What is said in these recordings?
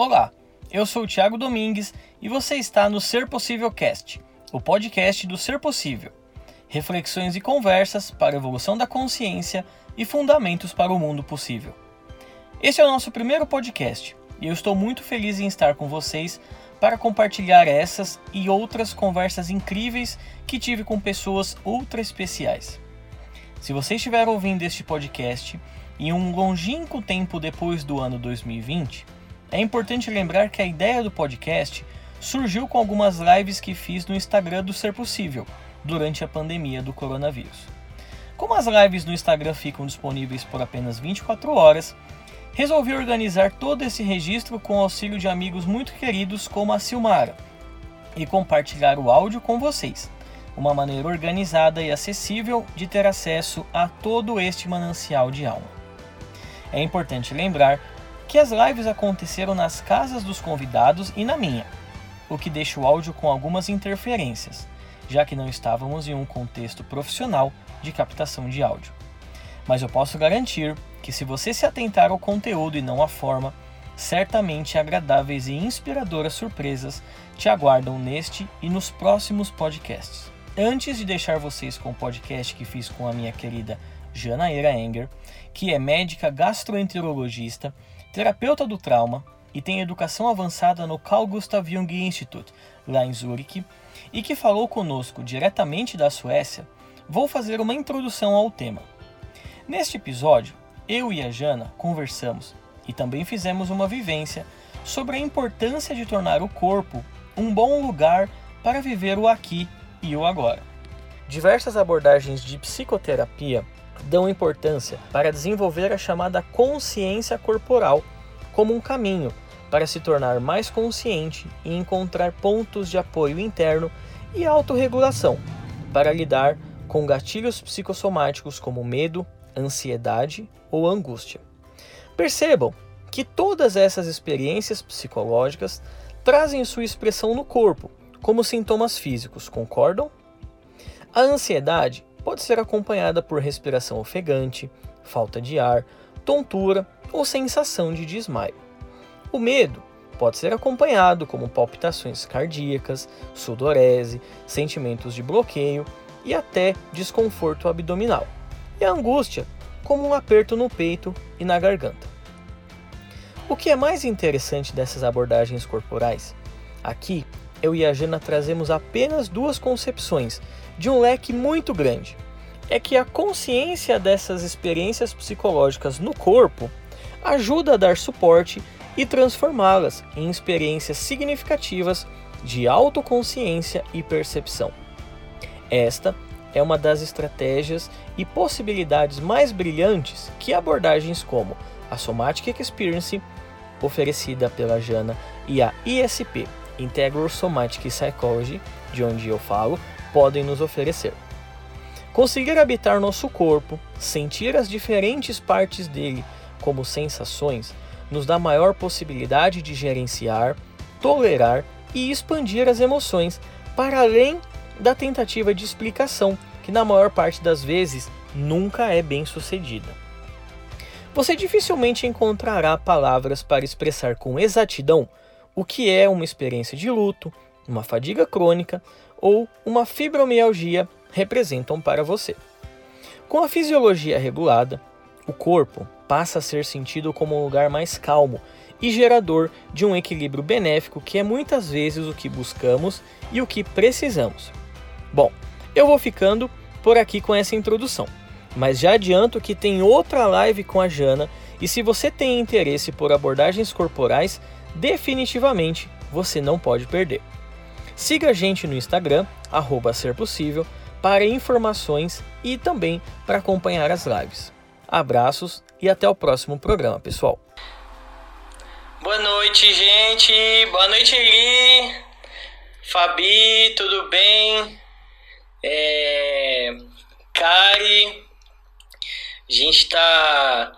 Olá, eu sou o Thiago Domingues e você está no Ser Possível Cast, o podcast do Ser Possível. Reflexões e conversas para a evolução da consciência e fundamentos para o mundo possível. Esse é o nosso primeiro podcast e eu estou muito feliz em estar com vocês para compartilhar essas e outras conversas incríveis que tive com pessoas ultra especiais. Se você estiver ouvindo este podcast em um longínquo tempo depois do ano 2020, é importante lembrar que a ideia do podcast surgiu com algumas lives que fiz no Instagram do Ser Possível durante a pandemia do coronavírus. Como as lives no Instagram ficam disponíveis por apenas 24 horas, resolvi organizar todo esse registro com o auxílio de amigos muito queridos como a Silmara e compartilhar o áudio com vocês, uma maneira organizada e acessível de ter acesso a todo este manancial de alma. É importante lembrar que as lives aconteceram nas casas dos convidados e na minha, o que deixa o áudio com algumas interferências, já que não estávamos em um contexto profissional de captação de áudio. Mas eu posso garantir que, se você se atentar ao conteúdo e não à forma, certamente agradáveis e inspiradoras surpresas te aguardam neste e nos próximos podcasts. Antes de deixar vocês com o podcast que fiz com a minha querida Janaíra Enger, que é médica gastroenterologista terapeuta do trauma e tem educação avançada no Carl Gustav Jung Institute, lá em Zurique, e que falou conosco diretamente da Suécia, vou fazer uma introdução ao tema. Neste episódio, eu e a Jana conversamos e também fizemos uma vivência sobre a importância de tornar o corpo um bom lugar para viver o aqui e o agora. Diversas abordagens de psicoterapia dão importância para desenvolver a chamada consciência corporal como um caminho para se tornar mais consciente e encontrar pontos de apoio interno e autorregulação para lidar com gatilhos psicossomáticos como medo, ansiedade ou angústia. Percebam que todas essas experiências psicológicas trazem sua expressão no corpo, como sintomas físicos, concordam? A ansiedade pode ser acompanhada por respiração ofegante, falta de ar, tontura ou sensação de desmaio. O medo pode ser acompanhado como palpitações cardíacas, sudorese, sentimentos de bloqueio e até desconforto abdominal. E a angústia, como um aperto no peito e na garganta. O que é mais interessante dessas abordagens corporais? Aqui, eu e a Jana trazemos apenas duas concepções de um leque muito grande. É que a consciência dessas experiências psicológicas no corpo ajuda a dar suporte e transformá-las em experiências significativas de autoconsciência e percepção. Esta é uma das estratégias e possibilidades mais brilhantes que abordagens como a Somatic Experience, oferecida pela Jana, e a ISP, Integral Somatic Psychology, de onde eu falo, podem nos oferecer. Conseguir habitar nosso corpo, sentir as diferentes partes dele como sensações, nos dá maior possibilidade de gerenciar, tolerar e expandir as emoções para além da tentativa de explicação, que na maior parte das vezes nunca é bem sucedida. Você dificilmente encontrará palavras para expressar com exatidão o que é uma experiência de luto, uma fadiga crônica ou uma fibromialgia representam para você. Com a fisiologia regulada, o corpo passa a ser sentido como um lugar mais calmo e gerador de um equilíbrio benéfico que é muitas vezes o que buscamos e o que precisamos. Bom, eu vou ficando por aqui com essa introdução, mas já adianto que tem outra live com a Jana e se você tem interesse por abordagens corporais, definitivamente você não pode perder. Siga a gente no Instagram, arroba ser possível, para informações e também para acompanhar as lives. Abraços e até o próximo programa, pessoal. Boa noite, gente. Boa noite, Eli. Fabi, tudo bem? É... A gente tá.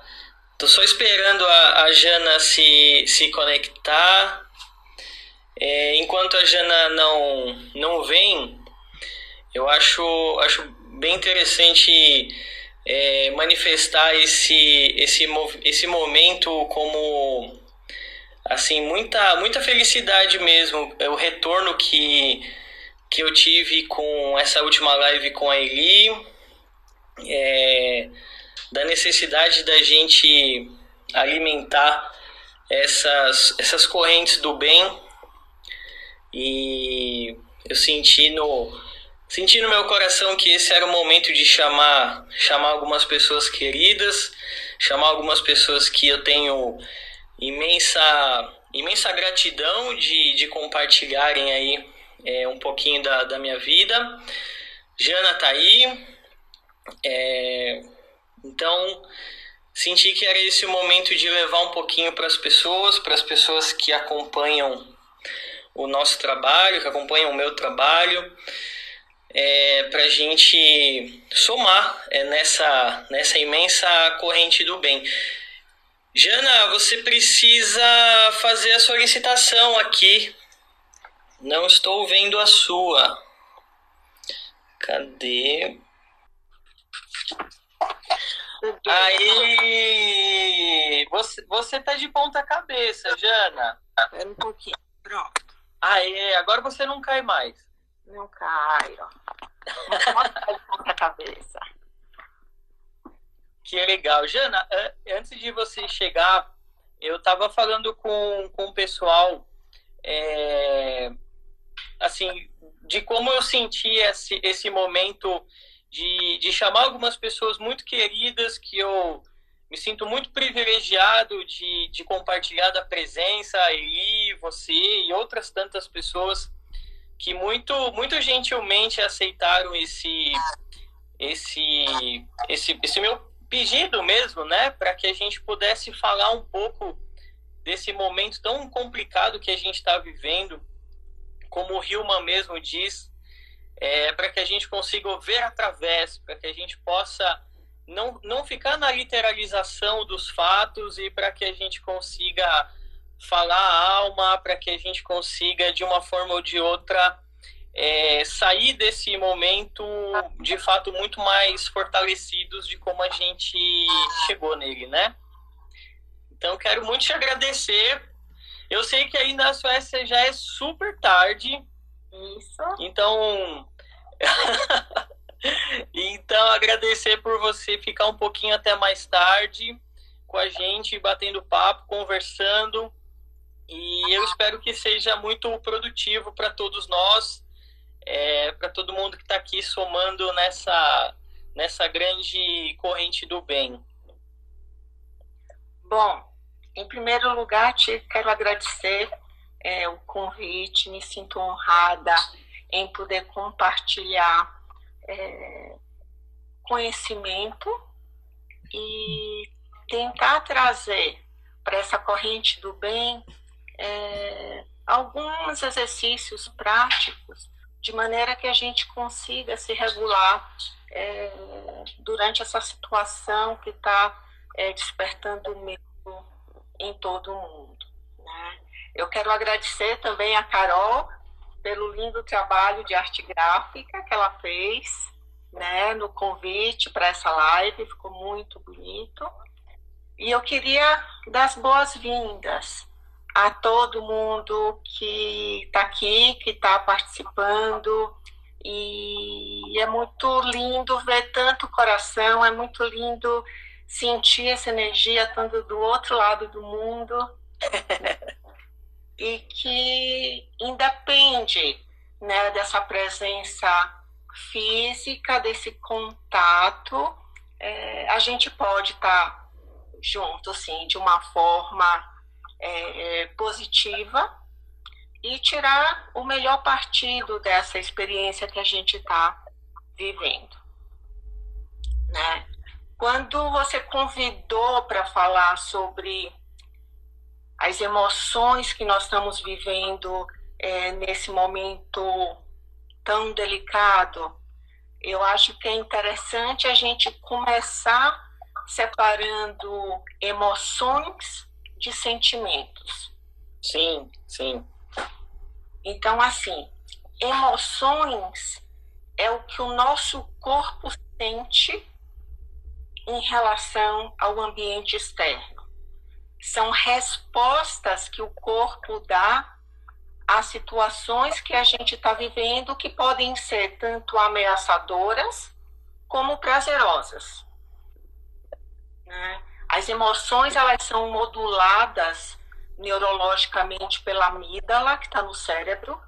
Tô só esperando a, a Jana se, se conectar. É, enquanto a Jana não, não vem, eu acho, acho bem interessante é, manifestar esse, esse, esse momento como assim, muita, muita felicidade mesmo. É o retorno que, que eu tive com essa última live com a Eli, é, da necessidade da gente alimentar essas, essas correntes do bem. E eu senti no, senti no meu coração que esse era o momento de chamar, chamar algumas pessoas queridas, chamar algumas pessoas que eu tenho imensa, imensa gratidão de, de compartilharem aí é, um pouquinho da, da minha vida. Jana tá aí. É, então, senti que era esse o momento de levar um pouquinho para as pessoas, para as pessoas que acompanham o nosso trabalho, que acompanham o meu trabalho, é, para a gente somar é, nessa, nessa imensa corrente do bem. Jana, você precisa fazer a solicitação aqui. Não estou vendo a sua. Cadê? Aí, você, você tá de ponta cabeça, Jana. Espera um pouquinho. Pronto. Aí, agora você não cai mais. Não de ponta cabeça. Que legal. Jana, antes de você chegar, eu estava falando com, com o pessoal, é, assim, de como eu senti esse, esse momento de, de chamar algumas pessoas muito queridas que eu me sinto muito privilegiado de, de compartilhar da presença, a Eli, você e outras tantas pessoas que muito, muito gentilmente aceitaram esse, esse, esse, esse meu pedido mesmo, né, para que a gente pudesse falar um pouco desse momento tão complicado que a gente está vivendo, como o Hilman mesmo diz, é, para que a gente consiga ver através, para que a gente possa não, não ficar na literalização dos fatos e para que a gente consiga falar a alma, para que a gente consiga, de uma forma ou de outra, é, sair desse momento de fato muito mais fortalecidos de como a gente chegou nele, né? Então quero muito te agradecer. Eu sei que aí na Suécia já é super tarde. Isso. Então então agradecer por você ficar um pouquinho até mais tarde com a gente, batendo papo, conversando. E eu espero que seja muito produtivo para todos nós é, para todo mundo que está aqui somando nessa, nessa grande corrente do bem? Bom, em primeiro lugar, te quero agradecer é, o convite, me sinto honrada em poder compartilhar é, conhecimento e tentar trazer para essa corrente do bem é, alguns exercícios práticos de maneira que a gente consiga se regular é, durante essa situação que está é, despertando medo em todo o mundo. Né? Eu quero agradecer também a Carol pelo lindo trabalho de arte gráfica que ela fez né, no convite para essa live, ficou muito bonito. E eu queria dar as boas-vindas a todo mundo que está aqui, que está participando. E é muito lindo ver tanto coração, é muito lindo sentir essa energia estando do outro lado do mundo. e que independe né, dessa presença física, desse contato, é, a gente pode estar tá junto, assim, de uma forma é, é, positiva e tirar o melhor partido dessa experiência que a gente está vivendo. Né? Quando você convidou para falar sobre as emoções que nós estamos vivendo é, nesse momento tão delicado, eu acho que é interessante a gente começar separando emoções de sentimentos. Sim, sim. Então, assim, emoções é o que o nosso corpo sente em relação ao ambiente externo. São respostas que o corpo dá a situações que a gente está vivendo que podem ser tanto ameaçadoras como prazerosas. Né? As emoções elas são moduladas neurologicamente pela amígdala que está no cérebro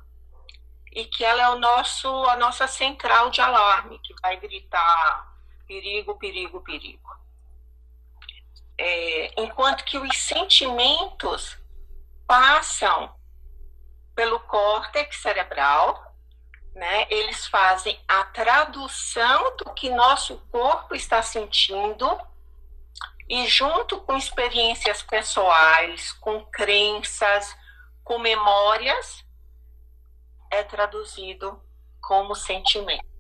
e que ela é o nosso a nossa central de alarme que vai gritar perigo, perigo, perigo. É, enquanto que os sentimentos passam pelo córtex cerebral, né? Eles fazem a tradução do que nosso corpo está sentindo e junto com experiências pessoais, com crenças, com memórias, é traduzido como sentimento.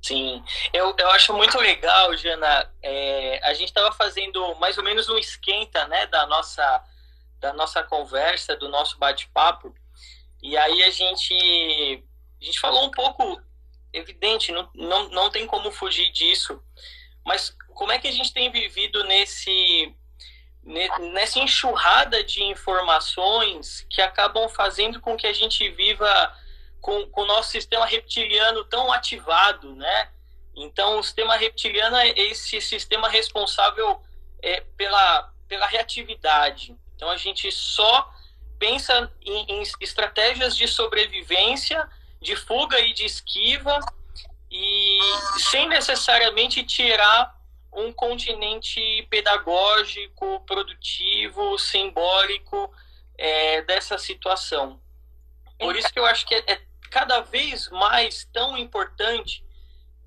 Sim, eu, eu acho muito legal, Jana. É, a gente estava fazendo mais ou menos um esquenta né, da, nossa, da nossa conversa, do nosso bate-papo. E aí a gente, a gente falou um pouco, evidente, não, não, não tem como fugir disso, mas como é que a gente tem vivido nesse, nessa enxurrada de informações que acabam fazendo com que a gente viva com, com o nosso sistema reptiliano tão ativado, né? Então, o sistema reptiliano é esse sistema responsável é, pela, pela reatividade. Então, a gente só pensa em, em estratégias de sobrevivência, de fuga e de esquiva, e sem necessariamente tirar um continente pedagógico, produtivo, simbólico é, dessa situação. Por isso que eu acho que é, é cada vez mais tão importante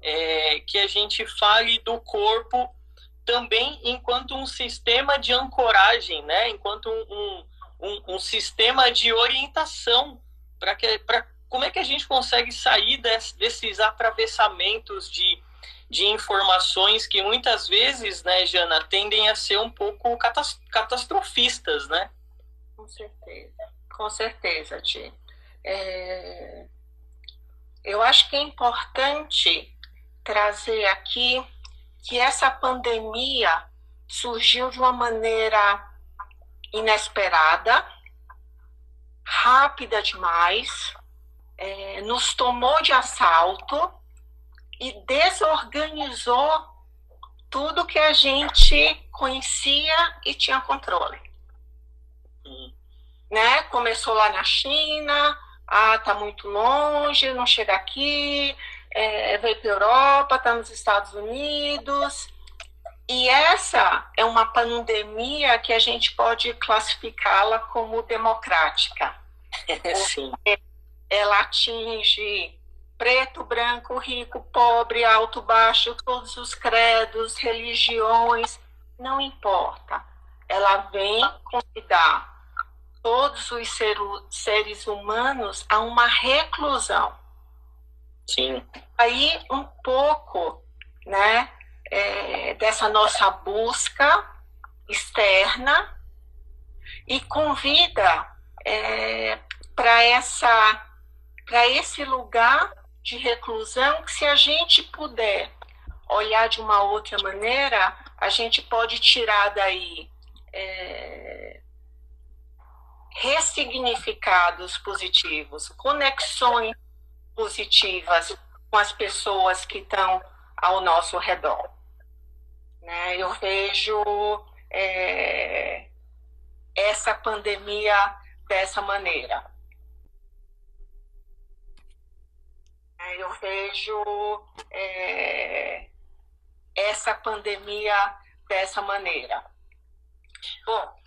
é, que a gente fale do corpo também enquanto um sistema de ancoragem, né? enquanto um, um, um sistema de orientação para que para como é que a gente consegue sair desse, desses atravessamentos de, de informações que muitas vezes, né, Jana, tendem a ser um pouco catastrofistas, né? Com certeza, com certeza, Ti. É... Eu acho que é importante trazer aqui que essa pandemia surgiu de uma maneira inesperada, rápida demais, é, nos tomou de assalto e desorganizou tudo que a gente conhecia e tinha controle. Hum. Né? Começou lá na China, ah, tá muito longe, não chega aqui, é, veio para a Europa, está nos Estados Unidos. E essa é uma pandemia que a gente pode classificá-la como democrática. Sim. Ela atinge preto, branco, rico, pobre, alto, baixo, todos os credos, religiões, não importa. Ela vem convidar todos os ser, seres humanos a uma reclusão. Sim. Aí um pouco, né, é, dessa nossa busca externa e convida é, para essa para esse lugar de reclusão que se a gente puder olhar de uma outra maneira a gente pode tirar daí é, ressignificados positivos, conexões positivas com as pessoas que estão ao nosso redor. Né? Eu vejo é, essa pandemia dessa maneira. Eu vejo é, essa pandemia dessa maneira. Bom,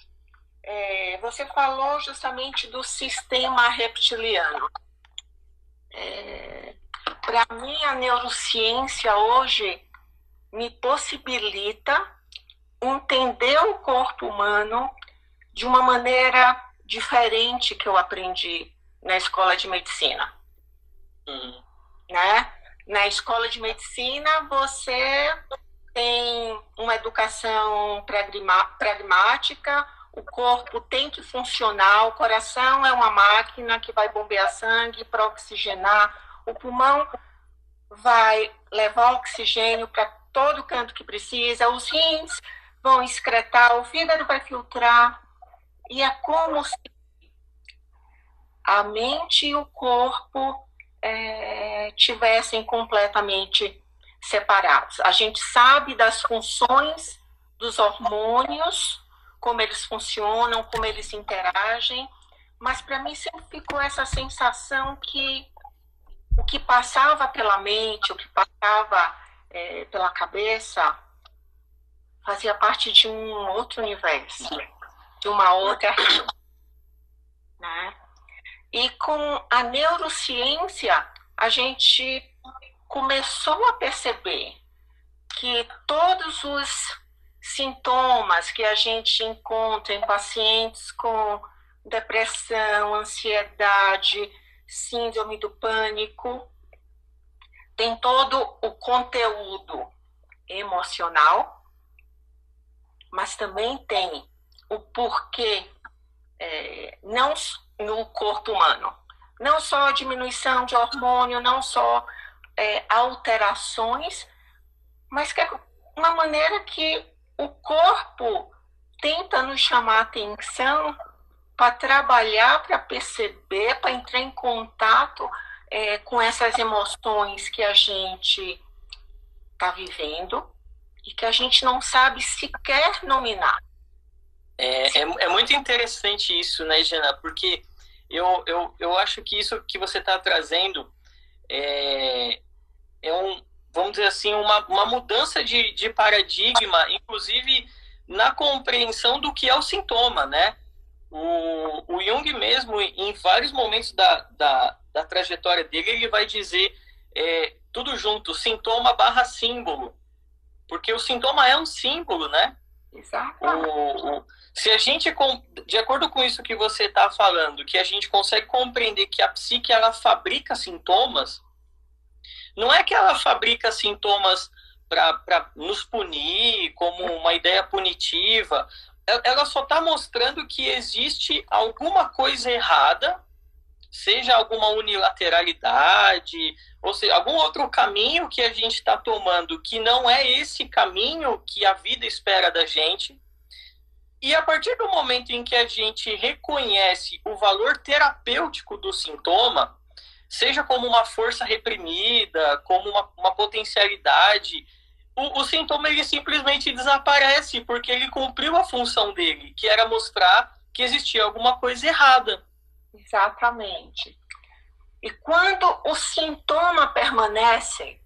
é, você falou justamente do sistema reptiliano. É, Para mim, a neurociência hoje me possibilita entender o corpo humano de uma maneira diferente que eu aprendi na escola de medicina. Uhum. Né? Na escola de medicina, você tem uma educação pragmática, o corpo tem que funcionar, o coração é uma máquina que vai bombear sangue para oxigenar, o pulmão vai levar oxigênio para todo canto que precisa, os rins vão excretar, o fígado vai filtrar, e é como se a mente e o corpo é, tivessem completamente separados. A gente sabe das funções dos hormônios, como eles funcionam, como eles interagem, mas para mim sempre ficou essa sensação que o que passava pela mente, o que passava é, pela cabeça, fazia parte de um outro universo, de uma outra né? E com a neurociência, a gente começou a perceber que todos os sintomas que a gente encontra em pacientes com depressão, ansiedade, síndrome do pânico, tem todo o conteúdo emocional, mas também tem o porquê, é, não no corpo humano, não só diminuição de hormônio, não só é, alterações, mas que é uma maneira que o corpo tenta nos chamar atenção para trabalhar, para perceber, para entrar em contato é, com essas emoções que a gente está vivendo e que a gente não sabe sequer nominar. É, é, é muito interessante isso, né, Jana? Porque eu, eu, eu acho que isso que você está trazendo é, é um, vamos dizer assim, uma, uma mudança de, de paradigma, inclusive na compreensão do que é o sintoma, né? O, o Jung mesmo, em vários momentos da, da, da trajetória dele, ele vai dizer é, tudo junto, sintoma barra símbolo. Porque o sintoma é um símbolo, né? Exato. O, o, se a gente, de acordo com isso que você está falando, que a gente consegue compreender que a psique ela fabrica sintomas, não é que ela fabrica sintomas para nos punir, como uma ideia punitiva. Ela só está mostrando que existe alguma coisa errada, seja alguma unilateralidade, ou seja, algum outro caminho que a gente está tomando que não é esse caminho que a vida espera da gente. E a partir do momento em que a gente reconhece o valor terapêutico do sintoma, seja como uma força reprimida, como uma, uma potencialidade, o, o, sintoma ele simplesmente desaparece porque ele cumpriu a função dele, que era mostrar que existia alguma coisa errada. Exatamente. E quando o sintoma permanece,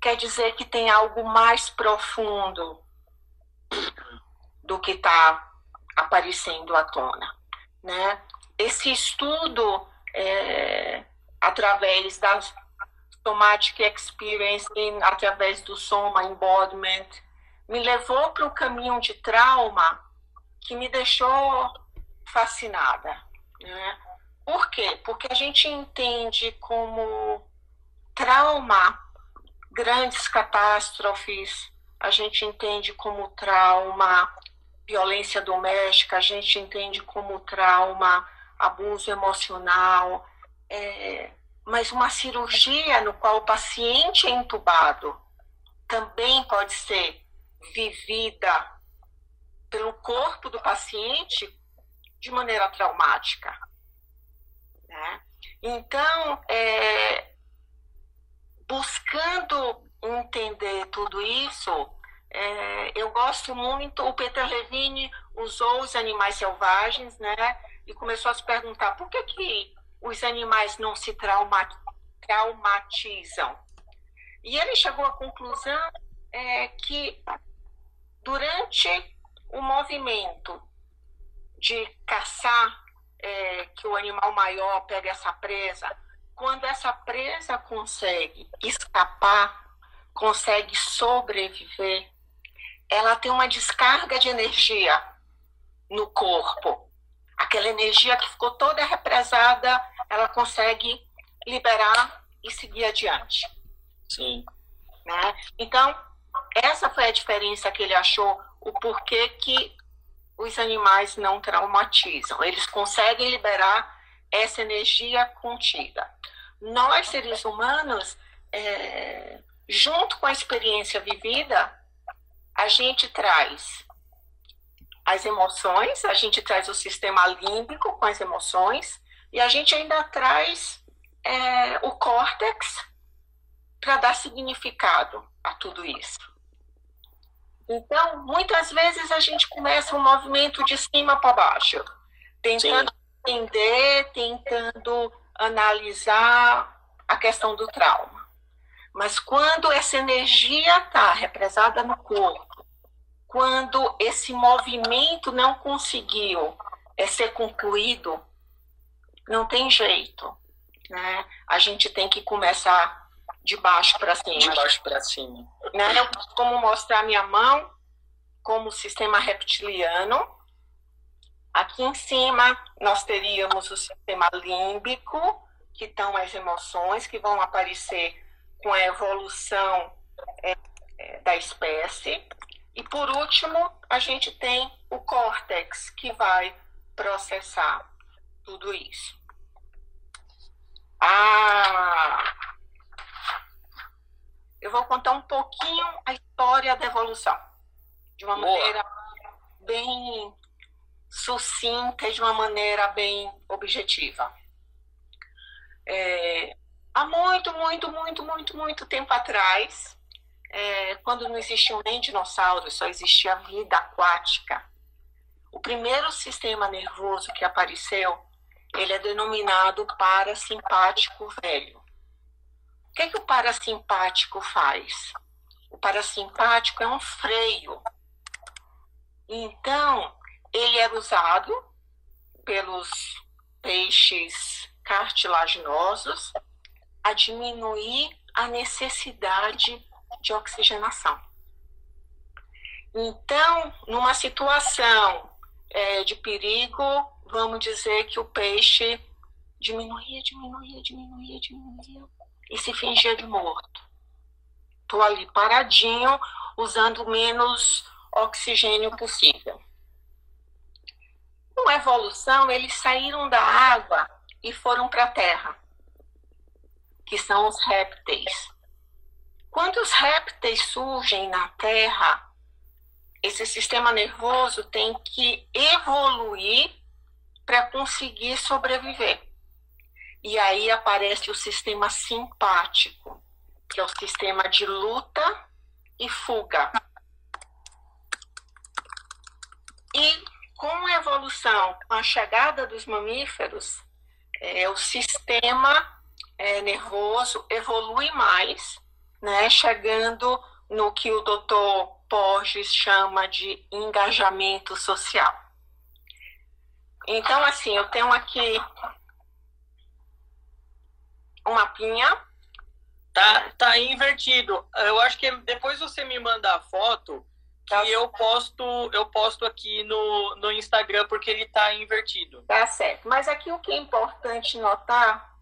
quer dizer que tem algo mais profundo do que está aparecendo à tona, né? Esse estudo é, através da Somatic Experience, através do Soma Embodiment, me levou para o caminho de trauma que me deixou fascinada. Né? Por quê? Porque a gente entende como trauma grandes catástrofes, a gente entende como trauma violência doméstica, a gente entende como trauma abuso emocional, é, mas uma cirurgia no qual o paciente é entubado também pode ser vivida pelo corpo do paciente de maneira traumática. Né? Então, é, buscando entender tudo isso, é, eu gosto muito. O Peter Levine usou os animais selvagens, né? E começou a se perguntar por que, que os animais não se traumatizam. E ele chegou à conclusão é, que durante o movimento de caçar, é, que o animal maior pega essa presa, quando essa presa consegue escapar, consegue sobreviver, ela tem uma descarga de energia no corpo. Aquela energia que ficou toda represada ela consegue liberar e seguir adiante. Sim. Né? Então, essa foi a diferença que ele achou, o porquê que os animais não traumatizam. Eles conseguem liberar essa energia contida. Nós, seres humanos, é, junto com a experiência vivida, a gente traz as emoções, a gente traz o sistema límbico com as emoções, e a gente ainda traz é, o córtex para dar significado a tudo isso. Então, muitas vezes a gente começa um movimento de cima para baixo, tentando Sim. entender, tentando analisar a questão do trauma. Mas quando essa energia está represada no corpo, quando esse movimento não conseguiu é, ser concluído, não tem jeito. Né? A gente tem que começar de baixo para cima. De baixo para cima. Né? Eu como mostrar minha mão como sistema reptiliano. Aqui em cima nós teríamos o sistema límbico, que estão as emoções que vão aparecer com a evolução é, é, da espécie. E por último, a gente tem o córtex, que vai processar tudo isso. Ah, eu vou contar um pouquinho a história da evolução, de uma Boa. maneira bem sucinta e de uma maneira bem objetiva. É, há muito, muito, muito, muito, muito tempo atrás, é, quando não existiam nem dinossauros, só existia vida aquática. O primeiro sistema nervoso que apareceu, ele é denominado parasimpático velho. O que, é que o parasimpático faz? O parasimpático é um freio. Então, ele era usado pelos peixes cartilaginosos a diminuir a necessidade de oxigenação. Então, numa situação é, de perigo, vamos dizer que o peixe diminuía, diminuía, diminuía, diminuía e se fingia de morto. Estou ali paradinho, usando menos oxigênio possível. Com a evolução, eles saíram da água e foram para a terra, que são os répteis. Quando os répteis surgem na terra, esse sistema nervoso tem que evoluir para conseguir sobreviver. E aí aparece o sistema simpático, que é o sistema de luta e fuga. E com a evolução, com a chegada dos mamíferos, é, o sistema é, nervoso evolui mais, né, chegando no que o doutor Porges chama de engajamento social. Então, assim, eu tenho aqui um mapinha. Tá, tá invertido. Eu acho que depois você me manda a foto que tá eu posto, eu posto aqui no, no Instagram porque ele tá invertido. Tá certo. Mas aqui o que é importante notar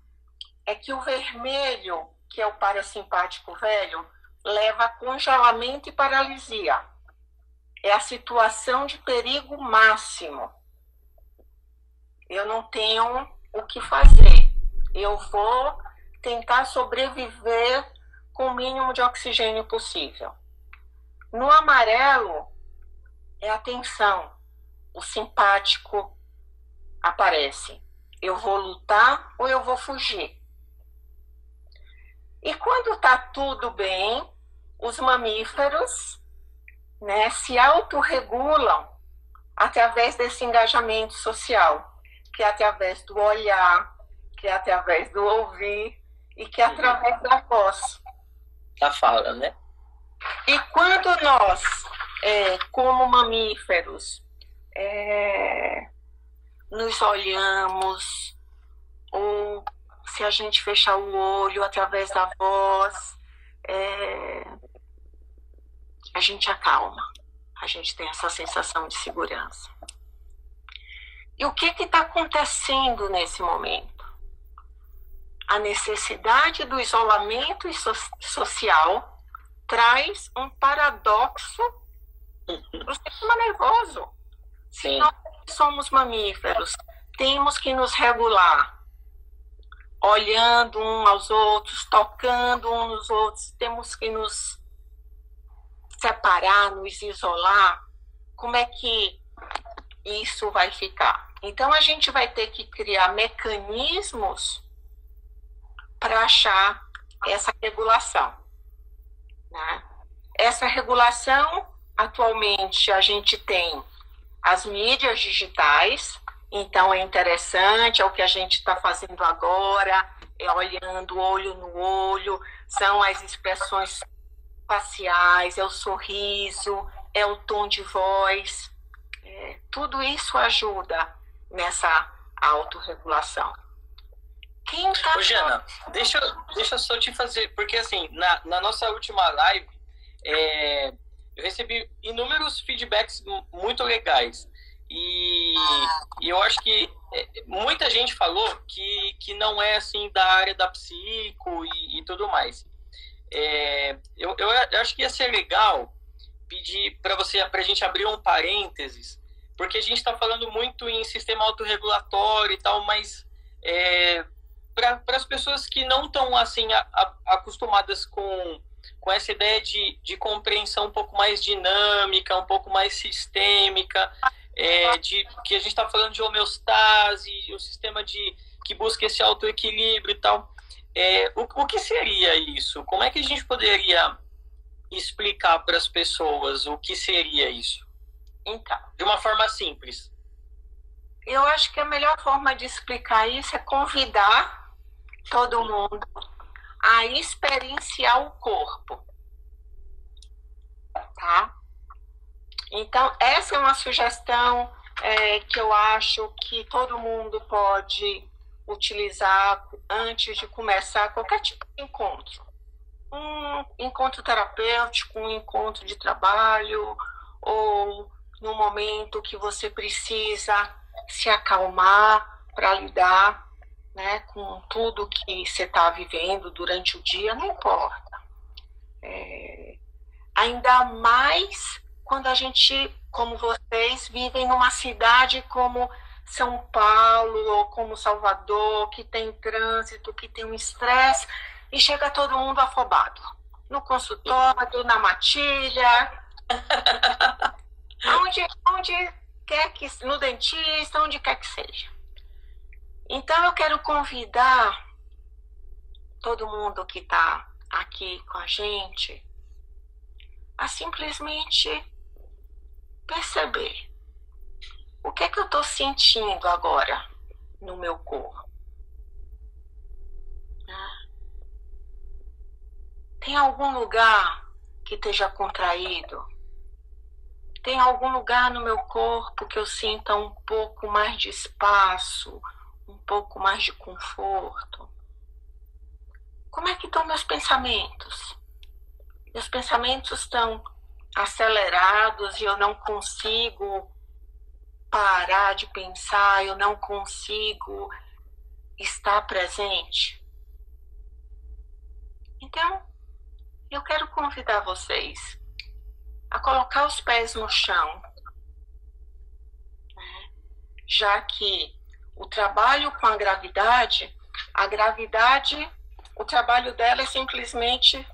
é que o vermelho, que é o parasimpático velho, leva a congelamento e paralisia. É a situação de perigo máximo. Eu não tenho o que fazer. Eu vou tentar sobreviver com o mínimo de oxigênio possível. No amarelo é a tensão, o simpático aparece. Eu vou lutar ou eu vou fugir? E quando está tudo bem, os mamíferos né, se autorregulam através desse engajamento social, que é através do olhar, que é através do ouvir e que é através da voz. Da fala, né? E quando nós, é, como mamíferos, é, nos olhamos, ou se a gente fechar o olho através da voz, é, a gente acalma, a gente tem essa sensação de segurança. E o que está acontecendo nesse momento? A necessidade do isolamento so social traz um paradoxo para o sistema nervoso. Se nós somos mamíferos, temos que nos regular, olhando uns aos outros, tocando uns nos outros, temos que nos separar, nos isolar. Como é que isso vai ficar. Então a gente vai ter que criar mecanismos para achar essa regulação. Né? Essa regulação, atualmente, a gente tem as mídias digitais, então é interessante, é o que a gente está fazendo agora, é olhando olho no olho, são as expressões faciais, é o sorriso, é o tom de voz. É, tudo isso ajuda nessa autorregulação. Quem tá Ô, Jana, deixa, deixa eu só te fazer, porque assim, na, na nossa última live, é, eu recebi inúmeros feedbacks muito legais. E, e eu acho que é, muita gente falou que, que não é assim da área da psico e, e tudo mais. É, eu, eu, eu acho que ia ser legal pedir para você, para a gente abrir um parênteses, porque a gente está falando muito em sistema autorregulatório e tal, mas é, para as pessoas que não estão assim a, a, acostumadas com, com essa ideia de, de compreensão um pouco mais dinâmica, um pouco mais sistêmica, é, de que a gente está falando de homeostase, o sistema de que busca esse autoequilíbrio e tal. É, o, o que seria isso? Como é que a gente poderia explicar para as pessoas o que seria isso? Então, de uma forma simples. Eu acho que a melhor forma de explicar isso é convidar todo mundo a experienciar o corpo. Tá? Então, essa é uma sugestão é, que eu acho que todo mundo pode utilizar antes de começar qualquer tipo de encontro. Um encontro terapêutico, um encontro de trabalho, ou no momento que você precisa se acalmar para lidar né, com tudo que você está vivendo durante o dia, não importa. É, ainda mais quando a gente, como vocês, vivem numa cidade como são Paulo ou como Salvador, que tem trânsito, que tem um estresse, e chega todo mundo afobado. No consultório, na matilha, onde, onde quer que, no dentista, onde quer que seja. Então eu quero convidar todo mundo que está aqui com a gente a simplesmente perceber o que é que eu estou sentindo agora no meu corpo? Ah. Tem algum lugar que esteja contraído? Tem algum lugar no meu corpo que eu sinta um pouco mais de espaço, um pouco mais de conforto? Como é que estão meus pensamentos? Meus pensamentos estão acelerados e eu não consigo parar de pensar, eu não consigo estar presente. Então, eu quero convidar vocês a colocar os pés no chão, né? já que o trabalho com a gravidade, a gravidade, o trabalho dela é simplesmente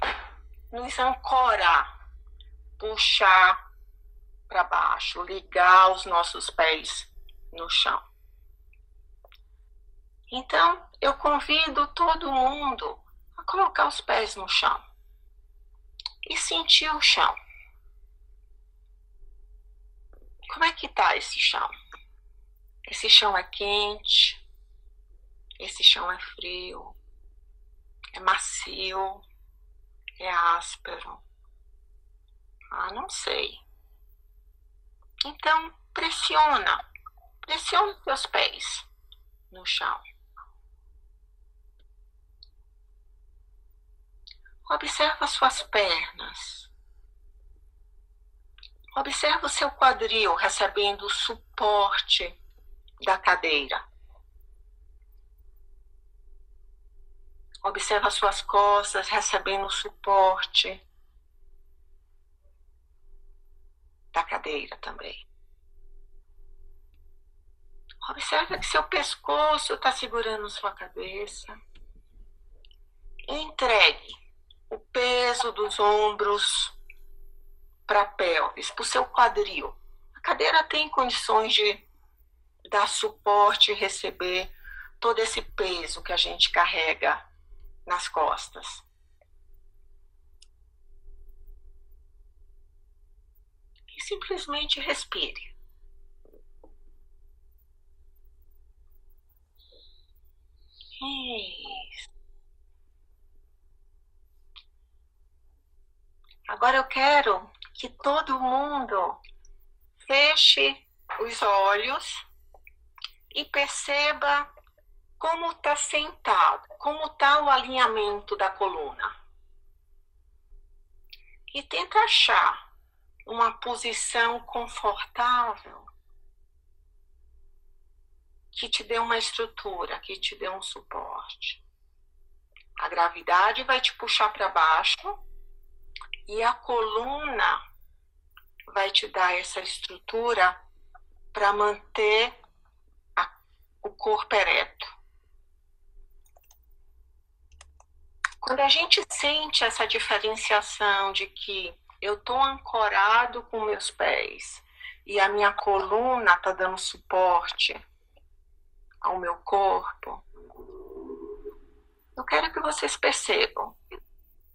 nos ancorar, puxar para baixo, ligar os nossos pés no chão. Então, eu convido todo mundo a colocar os pés no chão e sentir o chão. Como é que tá esse chão? Esse chão é quente, esse chão é frio, é macio, é áspero. Ah, não sei. Então, pressiona, pressiona os seus pés no chão. Observa suas pernas. Observa o seu quadril recebendo o suporte da cadeira. Observa suas costas recebendo o suporte da cadeira também. Observa que seu pescoço está segurando sua cabeça. Entregue o peso dos ombros para a pelvis, para o seu quadril. cadeira tem condições de dar suporte e receber todo esse peso que a gente carrega nas costas. E simplesmente respire. Isso. Agora eu quero que todo mundo feche os olhos e perceba como está sentado, como está o alinhamento da coluna. E tenta achar uma posição confortável que te dê uma estrutura, que te dê um suporte. A gravidade vai te puxar para baixo e a coluna vai te dar essa estrutura para manter a, o corpo ereto. Quando a gente sente essa diferenciação de que eu estou ancorado com meus pés e a minha coluna está dando suporte ao meu corpo, eu quero que vocês percebam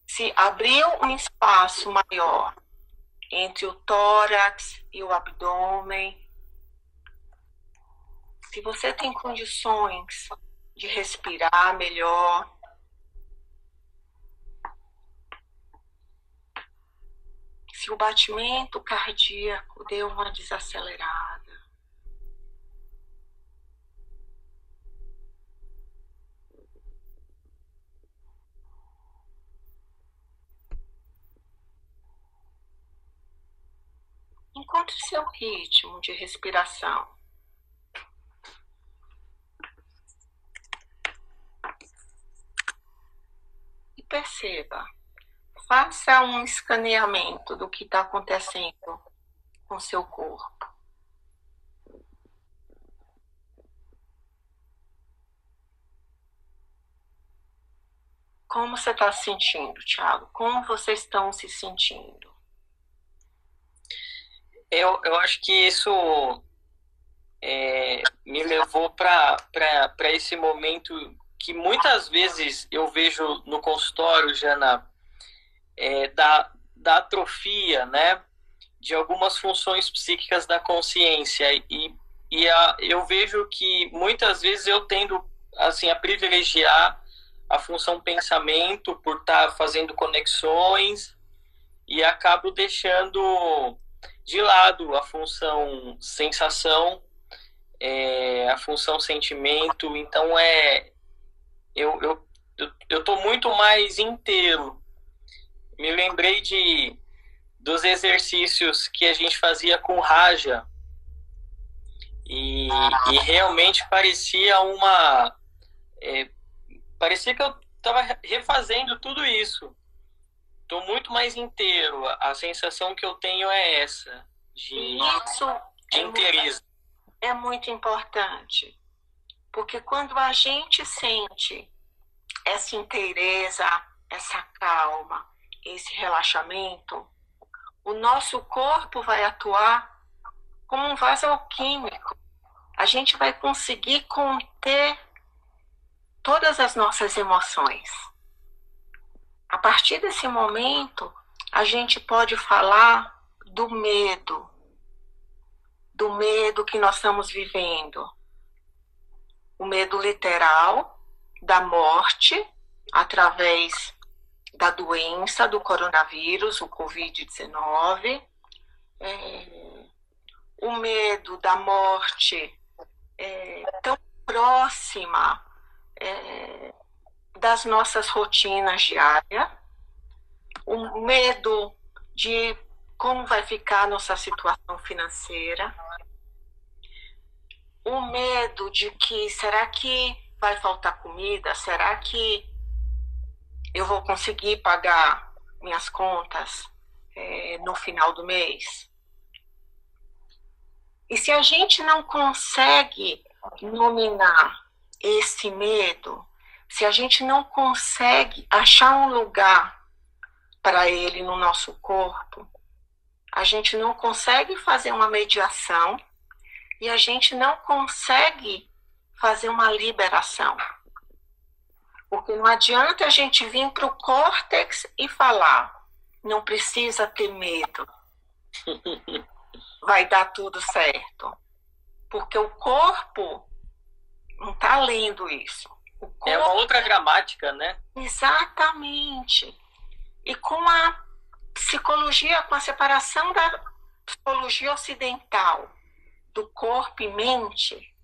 se abriu um espaço maior entre o tórax e o abdômen, se você tem condições de respirar melhor, se o batimento cardíaco deu uma desacelerada. Encontre seu ritmo de respiração. E perceba, faça um escaneamento do que está acontecendo com seu corpo. Como você está se sentindo, Thiago? Como vocês estão se sentindo? Eu, eu acho que isso é, me levou para esse momento que muitas vezes eu vejo no consultório, Jana, é, da, da atrofia, né? De algumas funções psíquicas da consciência. E, e a, eu vejo que muitas vezes eu tendo assim, a privilegiar a função pensamento por estar tá fazendo conexões e acabo deixando de lado a função sensação, é, a função sentimento. Então é eu eu eu tô muito mais inteiro. Me lembrei de dos exercícios que a gente fazia com Raja e, e realmente parecia uma é, parecia que eu estava refazendo tudo isso estou muito mais inteiro. A sensação que eu tenho é essa, de, Isso de é. Muito, é muito importante, porque quando a gente sente essa inteireza, essa calma, esse relaxamento, o nosso corpo vai atuar como um vaso alquímico. A gente vai conseguir conter todas as nossas emoções. A partir desse momento, a gente pode falar do medo, do medo que nós estamos vivendo. O medo literal da morte através da doença do coronavírus, o Covid-19, é, o medo da morte é, tão próxima é, das nossas rotinas diárias, o medo de como vai ficar nossa situação financeira, o medo de que será que vai faltar comida, será que eu vou conseguir pagar minhas contas é, no final do mês? E se a gente não consegue nominar esse medo, se a gente não consegue achar um lugar para ele no nosso corpo, a gente não consegue fazer uma mediação e a gente não consegue fazer uma liberação. Porque não adianta a gente vir para o córtex e falar, não precisa ter medo, vai dar tudo certo. Porque o corpo não está lendo isso. Corpo... É uma outra gramática, né? Exatamente. E com a psicologia, com a separação da psicologia ocidental do corpo e mente,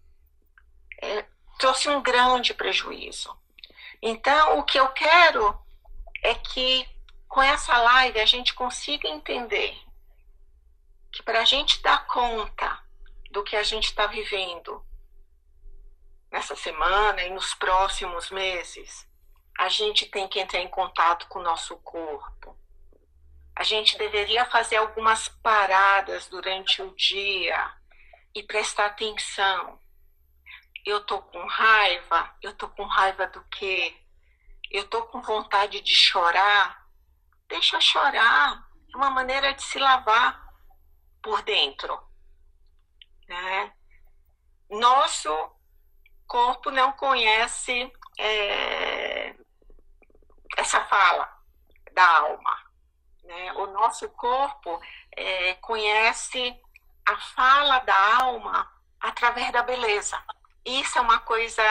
é, trouxe um grande prejuízo. Então, o que eu quero é que com essa live a gente consiga entender que para a gente dar conta do que a gente está vivendo nessa semana e nos próximos meses, a gente tem que entrar em contato com o nosso corpo. A gente deveria fazer algumas paradas durante o dia e prestar atenção. Eu tô com raiva, eu tô com raiva do quê? Eu tô com vontade de chorar. Deixa chorar. É uma maneira de se lavar por dentro. Né? Nosso corpo não conhece é, essa fala da alma. Né? O nosso corpo é, conhece a fala da alma através da beleza. Isso é uma coisa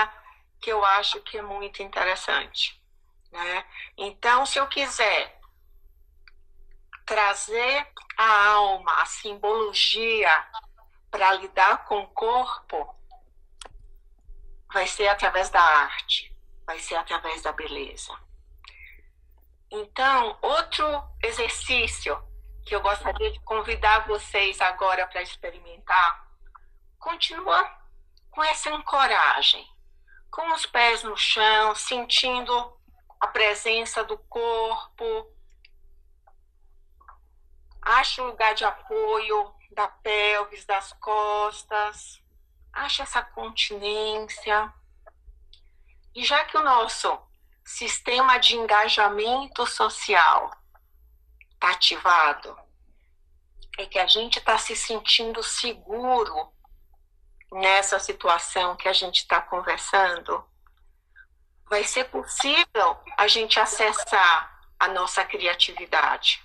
que eu acho que é muito interessante. Né? Então, se eu quiser trazer a alma, a simbologia para lidar com o corpo, vai ser através da arte, vai ser através da beleza. Então, outro exercício que eu gostaria de convidar vocês agora para experimentar, continua com essa ancoragem, com os pés no chão, sentindo a presença do corpo. Acha o lugar de apoio da pelvis, das costas. Acha essa continência. E já que o nosso sistema de engajamento social está ativado, é que a gente está se sentindo seguro nessa situação que a gente está conversando, vai ser possível a gente acessar a nossa criatividade.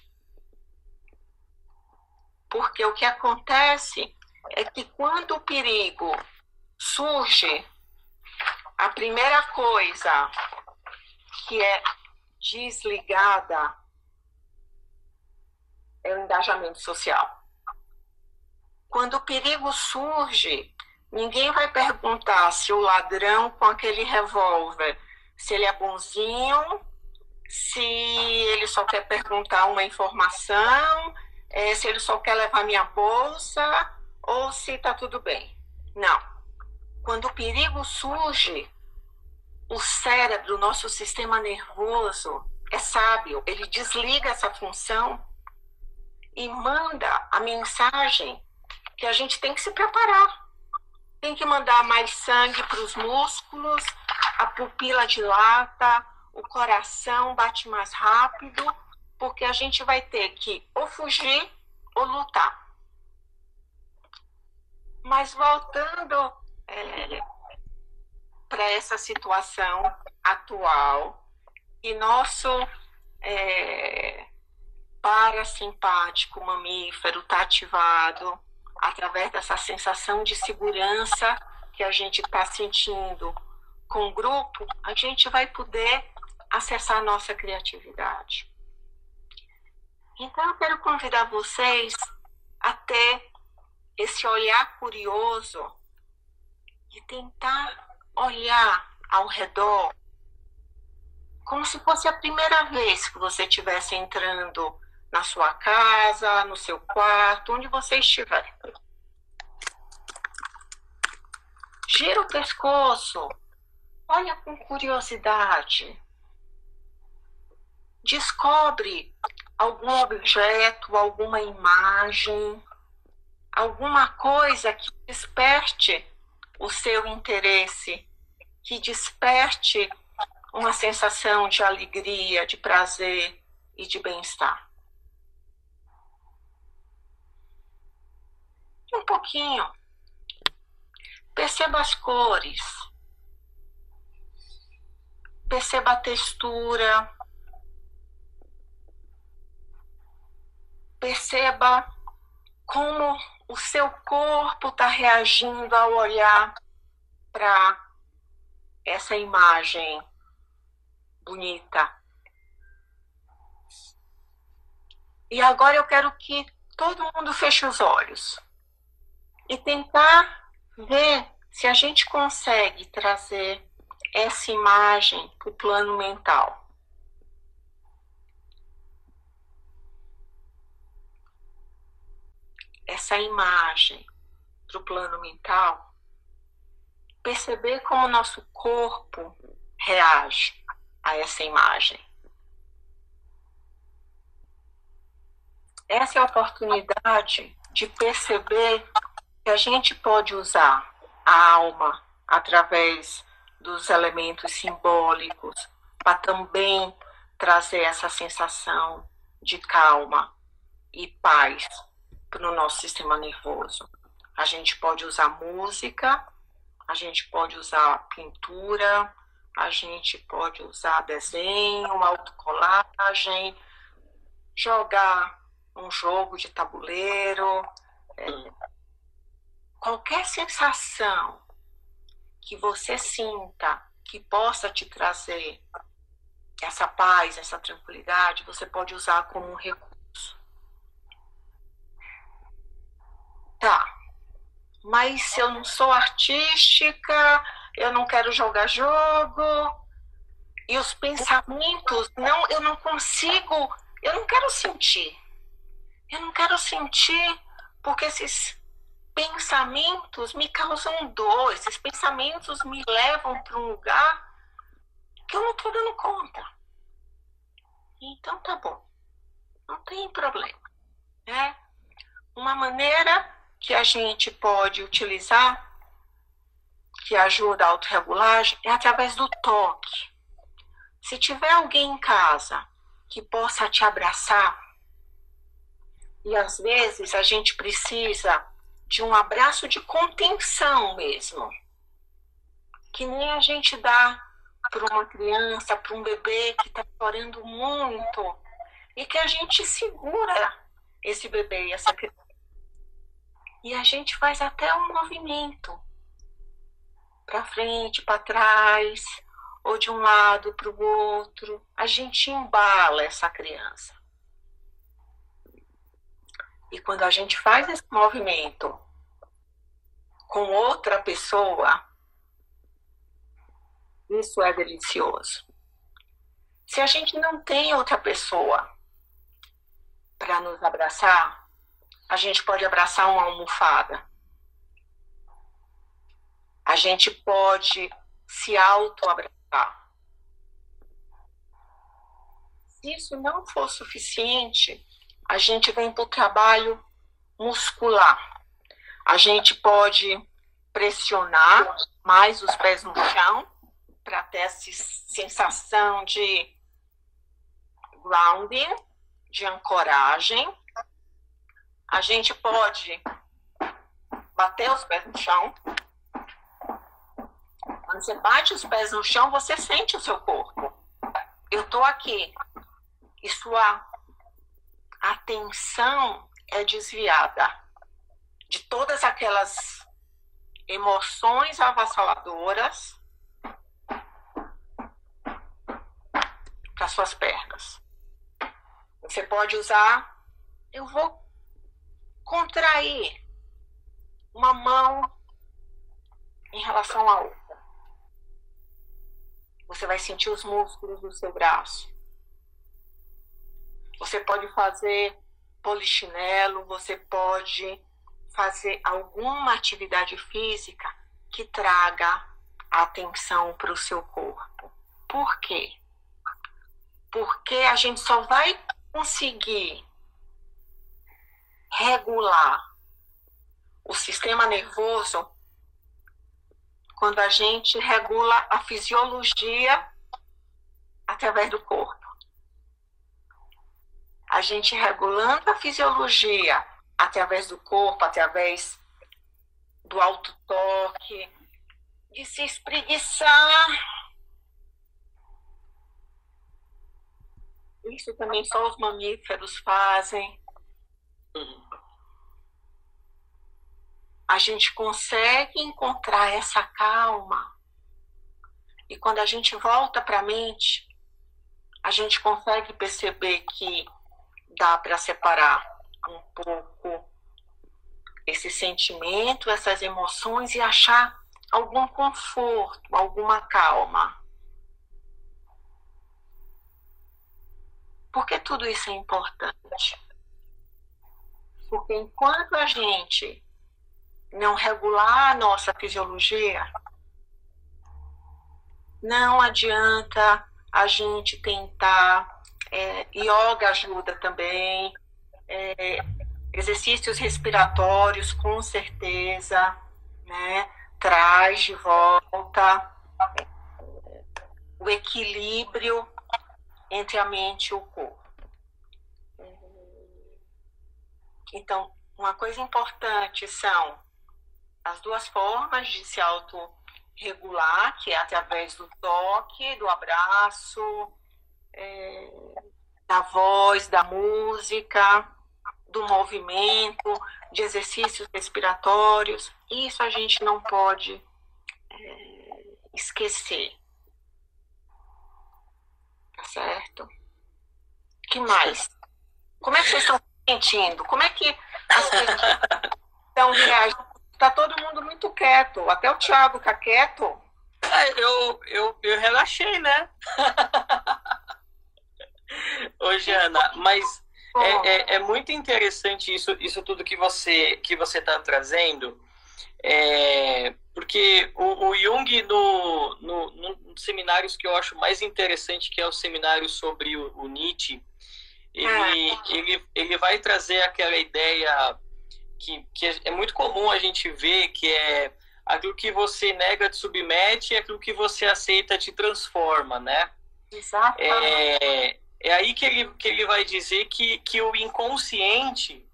Porque o que acontece é que quando o perigo surge, a primeira coisa que é desligada é o engajamento social. Quando o perigo surge, ninguém vai perguntar se o ladrão com aquele revólver, se ele é bonzinho, se ele só quer perguntar uma informação, é, se ele só quer levar minha bolsa ou se está tudo bem. Não. Quando o perigo surge, o cérebro, o nosso sistema nervoso é sábio, ele desliga essa função e manda a mensagem que a gente tem que se preparar. Tem que mandar mais sangue para os músculos, a pupila dilata, o coração bate mais rápido, porque a gente vai ter que ou fugir ou lutar. Mas voltando é, para essa situação atual e nosso é, parasimpático mamífero está ativado através dessa sensação de segurança que a gente está sentindo com o grupo, a gente vai poder acessar a nossa criatividade. Então, eu quero convidar vocês a ter esse olhar curioso e tentar olhar ao redor como se fosse a primeira vez que você estivesse entrando na sua casa, no seu quarto, onde você estiver. Gira o pescoço, olha com curiosidade. Descobre algum objeto, alguma imagem, alguma coisa que desperte o seu interesse, que desperte uma sensação de alegria, de prazer e de bem-estar. Um pouquinho. Perceba as cores. Perceba a textura. Perceba como o seu corpo está reagindo ao olhar para essa imagem bonita. E agora eu quero que todo mundo feche os olhos e tentar ver se a gente consegue trazer essa imagem para o plano mental. Essa imagem para o plano mental, perceber como o nosso corpo reage a essa imagem. Essa é a oportunidade de perceber que a gente pode usar a alma através dos elementos simbólicos para também trazer essa sensação de calma e paz para o nosso sistema nervoso. A gente pode usar música, a gente pode usar pintura, a gente pode usar desenho, autocolagem, jogar um jogo de tabuleiro, é, qualquer sensação que você sinta que possa te trazer essa paz, essa tranquilidade, você pode usar como um recurso. Tá. Mas se eu não sou artística, eu não quero jogar jogo, e os pensamentos, não, eu não consigo, eu não quero sentir. Eu não quero sentir porque esses pensamentos me causam dor, esses pensamentos me levam para um lugar que eu não estou dando conta. Então tá bom, não tem problema. Né? Uma maneira que a gente pode utilizar, que ajuda a autorregulagem, é através do toque. Se tiver alguém em casa que possa te abraçar, e às vezes a gente precisa de um abraço de contenção mesmo. Que nem a gente dá para uma criança, para um bebê que está chorando muito e que a gente segura esse bebê e essa criança. E a gente faz até um movimento para frente, para trás, ou de um lado para o outro. A gente embala essa criança. E quando a gente faz esse movimento com outra pessoa, isso é delicioso. Se a gente não tem outra pessoa para nos abraçar, a gente pode abraçar uma almofada. A gente pode se auto-abraçar. Se isso não for suficiente, a gente vem para o trabalho muscular. A gente pode pressionar mais os pés no chão para ter essa sensação de grounding, de ancoragem. A gente pode bater os pés no chão. Quando você bate os pés no chão, você sente o seu corpo. Eu estou aqui. E sua a atenção é desviada de todas aquelas emoções avassaladoras para suas pernas. Você pode usar, eu vou contrair uma mão em relação à outra. Você vai sentir os músculos do seu braço. Você pode fazer polichinelo, você pode fazer alguma atividade física que traga atenção para o seu corpo. Por quê? Porque a gente só vai conseguir regular o sistema nervoso quando a gente regula a fisiologia através do corpo a gente regulando a fisiologia através do corpo, através do alto toque, de se espreguiçar. Isso também só os mamíferos fazem. A gente consegue encontrar essa calma. E quando a gente volta para a mente, a gente consegue perceber que dá para separar um pouco esse sentimento, essas emoções e achar algum conforto, alguma calma. Por que tudo isso é importante? Porque enquanto a gente não regular a nossa fisiologia, não adianta a gente tentar. É, yoga ajuda também, é, exercícios respiratórios, com certeza, né? Traz de volta o equilíbrio entre a mente e o corpo. Então, uma coisa importante são as duas formas de se autorregular, que é através do toque, do abraço, é, da voz, da música, do movimento, de exercícios respiratórios. Isso a gente não pode é, esquecer. Tá certo? que mais? Como é que vocês estão se sentindo? Como é que as pessoas estão reagindo? Está todo mundo muito quieto. Até o Thiago está quieto. É, eu, eu, eu relaxei, né? Ô, Jana, mas é, é, é, muito interessante isso, isso tudo que você que você está trazendo, é, porque o, o Jung no, no, no, nos seminários que eu acho mais interessante, que é o seminário sobre o, o Nietzsche, ele, ah. ele, ele vai trazer aquela ideia que, que é muito comum a gente ver, que é aquilo que você nega te submete e aquilo que você aceita te transforma, né? Exato. É, é aí que ele, que ele vai dizer que, que o inconsciente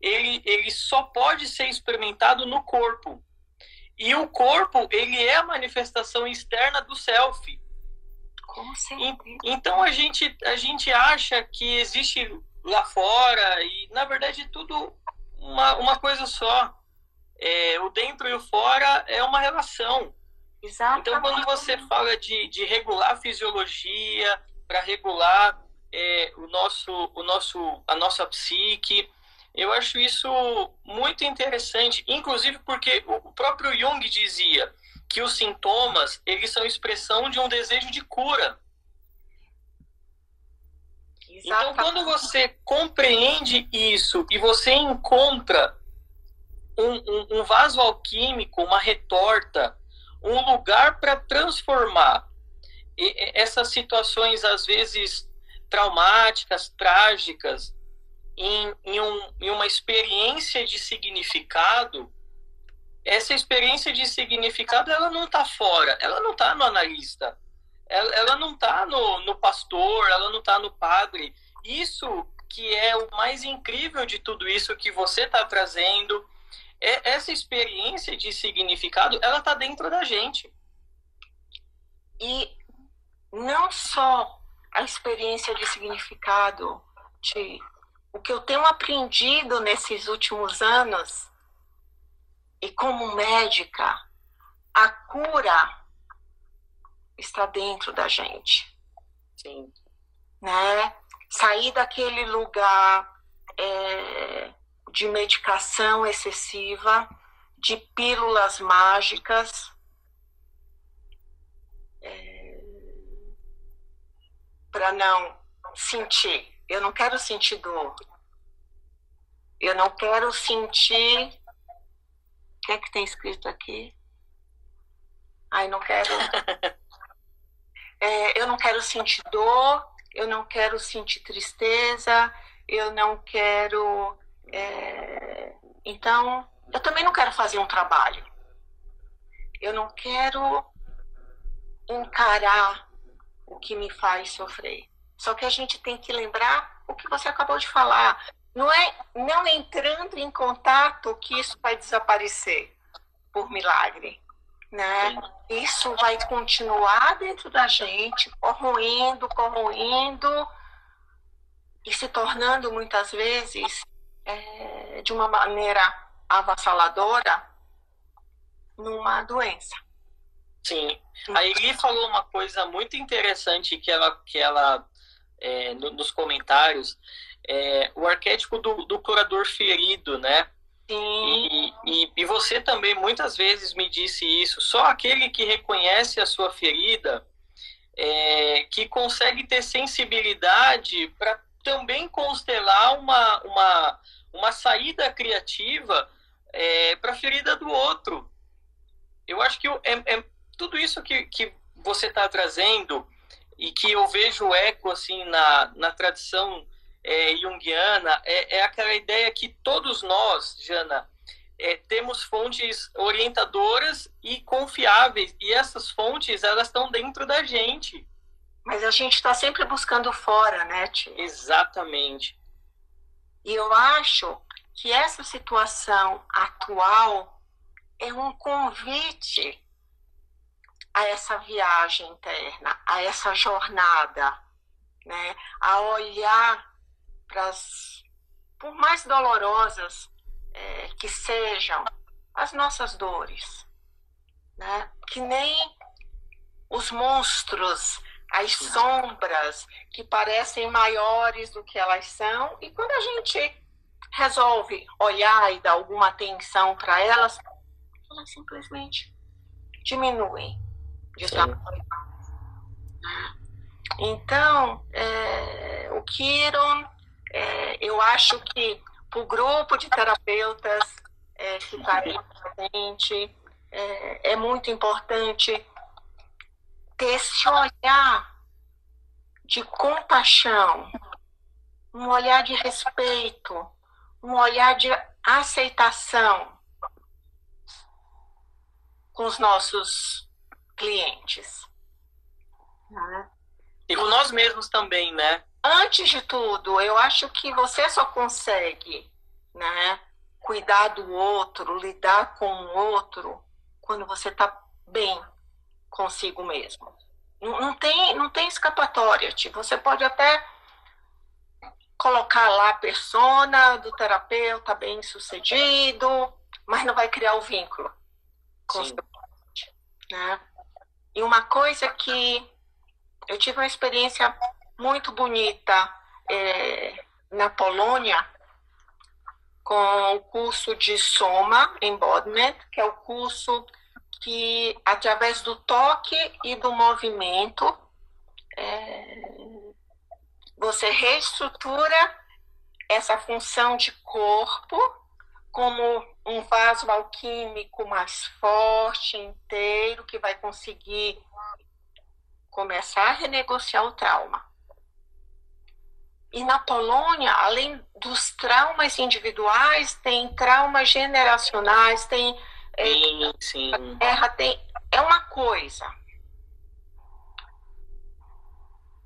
ele, ele só pode ser experimentado no corpo. E o corpo, ele é a manifestação externa do self. Então a gente, a gente acha que existe lá fora e na verdade tudo uma, uma coisa só. É, o dentro e o fora é uma relação. Exatamente. Então quando você fala de, de regular a fisiologia, para regular é, o nosso, o nosso, a nossa psique. Eu acho isso muito interessante, inclusive porque o próprio Jung dizia que os sintomas eles são expressão de um desejo de cura. Então, quando você compreende isso e você encontra um, um, um vaso alquímico, uma retorta, um lugar para transformar essas situações, às vezes traumáticas, trágicas, em, em, um, em uma experiência de significado, essa experiência de significado ela não está fora, ela não está no analista, ela, ela não está no, no pastor, ela não está no padre. Isso que é o mais incrível de tudo isso que você está trazendo, é, essa experiência de significado, ela está dentro da gente. E não só a experiência de significado, de o que eu tenho aprendido nesses últimos anos, e como médica, a cura está dentro da gente. Sim. Né? Sair daquele lugar é, de medicação excessiva, de pílulas mágicas, para não sentir. Eu não quero sentir dor. Eu não quero sentir. O que é que tem escrito aqui? Ai, não quero. É, eu não quero sentir dor, eu não quero sentir tristeza, eu não quero. É... Então, eu também não quero fazer um trabalho. Eu não quero encarar o que me faz sofrer. Só que a gente tem que lembrar o que você acabou de falar. Não é não entrando em contato que isso vai desaparecer. por milagre, né? Isso vai continuar dentro da gente, corroendo, corroendo e se tornando muitas vezes é, de uma maneira avassaladora numa doença. Sim. A Eli falou uma coisa muito interessante que ela, que ela é, no, nos comentários, é, o arquétipo do, do curador ferido, né? Sim. E, e, e, você também muitas vezes me disse isso. Só aquele que reconhece a sua ferida, é, que consegue ter sensibilidade para também constelar uma, uma, uma saída criativa é, para a ferida do outro. Eu acho que é, é tudo isso que, que você está trazendo e que eu vejo eco assim na, na tradição é, junguiana é, é aquela ideia que todos nós, Jana, é, temos fontes orientadoras e confiáveis e essas fontes elas estão dentro da gente. Mas a gente está sempre buscando fora, né, Tia? Exatamente. E eu acho que essa situação atual é um convite a essa viagem interna, a essa jornada, né? A olhar para as, por mais dolorosas é, que sejam, as nossas dores, né? Que nem os monstros, as sombras que parecem maiores do que elas são, e quando a gente resolve olhar e dar alguma atenção para elas, elas simplesmente diminuem de. Então, é, o Kiron é, eu acho que para o grupo de terapeutas é, que está aí presente, é, é muito importante ter esse olhar de compaixão, um olhar de respeito, um olhar de aceitação com os nossos clientes. Né? E com nós mesmos também, né? antes de tudo, eu acho que você só consegue, né, cuidar do outro, lidar com o outro, quando você está bem consigo mesmo. Não, não, tem, não tem escapatória. Tipo, você pode até colocar lá a persona do terapeuta bem sucedido, mas não vai criar o vínculo com Sim. o seu né? E uma coisa que eu tive uma experiência muito bonita é, na Polônia com o curso de Soma Embodiment, que é o curso que, através do toque e do movimento, é, você reestrutura essa função de corpo como um vaso alquímico mais forte, inteiro, que vai conseguir começar a renegociar o trauma. E na Polônia, além dos traumas individuais, tem traumas generacionais, tem é, sim, sim. guerra, tem é uma coisa.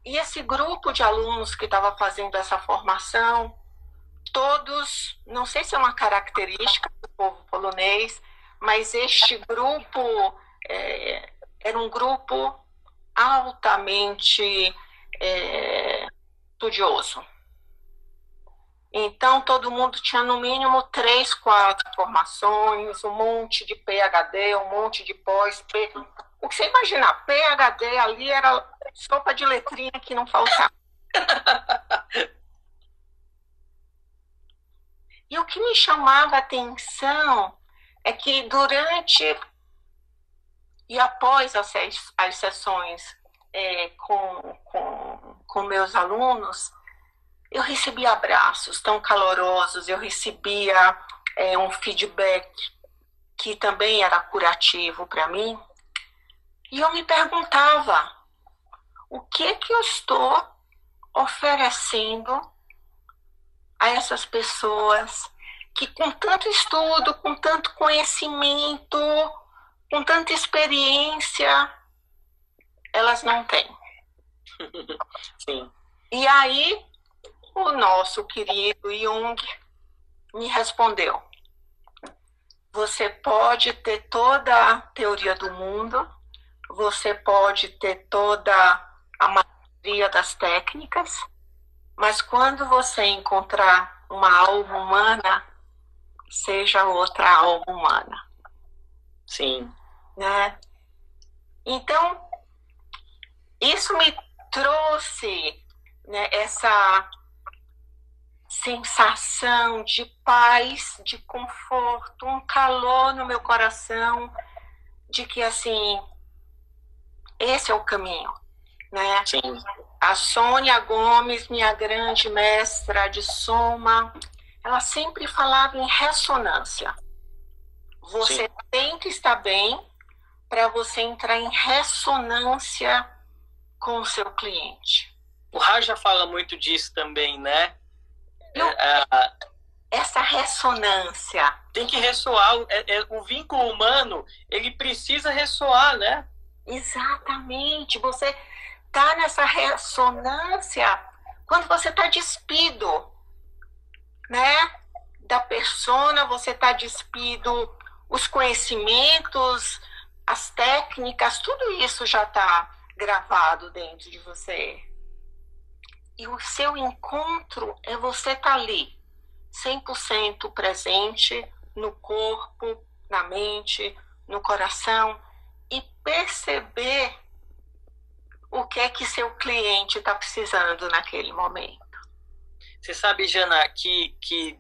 E esse grupo de alunos que estava fazendo essa formação, todos, não sei se é uma característica do povo polonês, mas este grupo é, era um grupo altamente é, estudioso. Então, todo mundo tinha no mínimo três, quatro formações, um monte de PHD, um monte de pós. P... O que você imagina, PHD ali era sopa de letrinha que não faltava. e o que me chamava a atenção é que durante e após as, as sessões é, com, com, com meus alunos, eu recebia abraços tão calorosos, eu recebia é, um feedback que também era curativo para mim. E eu me perguntava, o que que eu estou oferecendo a essas pessoas que com tanto estudo, com tanto conhecimento, com tanta experiência, elas não têm. Sim. E aí, o nosso querido Jung me respondeu: você pode ter toda a teoria do mundo, você pode ter toda a maioria das técnicas, mas quando você encontrar uma alma humana, seja outra alma humana. Sim. Né? Então, isso me trouxe né, essa sensação de paz, de conforto, um calor no meu coração, de que assim, esse é o caminho, né? Sim. A Sônia Gomes, minha grande mestra de soma, ela sempre falava em ressonância. Você Sim. tem que estar bem para você entrar em ressonância com o seu cliente. O Raja fala muito disso também, né? É, é, essa ressonância. Tem que ressoar. É, é, o vínculo humano, ele precisa ressoar, né? Exatamente. Você tá nessa ressonância quando você está despido, né? Da persona, você está despido os conhecimentos, as técnicas, tudo isso já está gravado dentro de você. E o seu encontro é você estar tá ali, 100% presente no corpo, na mente, no coração e perceber o que é que seu cliente está precisando naquele momento. Você sabe, Jana, que, que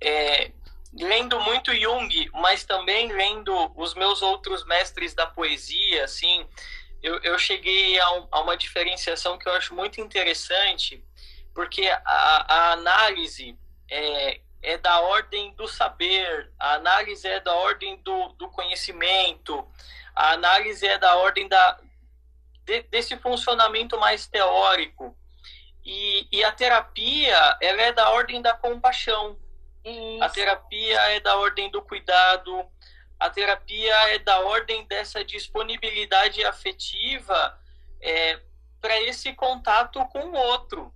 é, lendo muito Jung, mas também lendo os meus outros mestres da poesia, assim, eu, eu cheguei a, um, a, uma diferenciação que eu acho muito interessante, porque a, a análise é, é, da ordem do saber, a análise é da ordem do, do conhecimento, a análise é da ordem da, de, desse funcionamento mais teórico. E, e, a terapia ela é da ordem da compaixão. Isso. A terapia é da ordem do cuidado, a terapia é da ordem dessa disponibilidade afetiva é, para esse contato com o outro.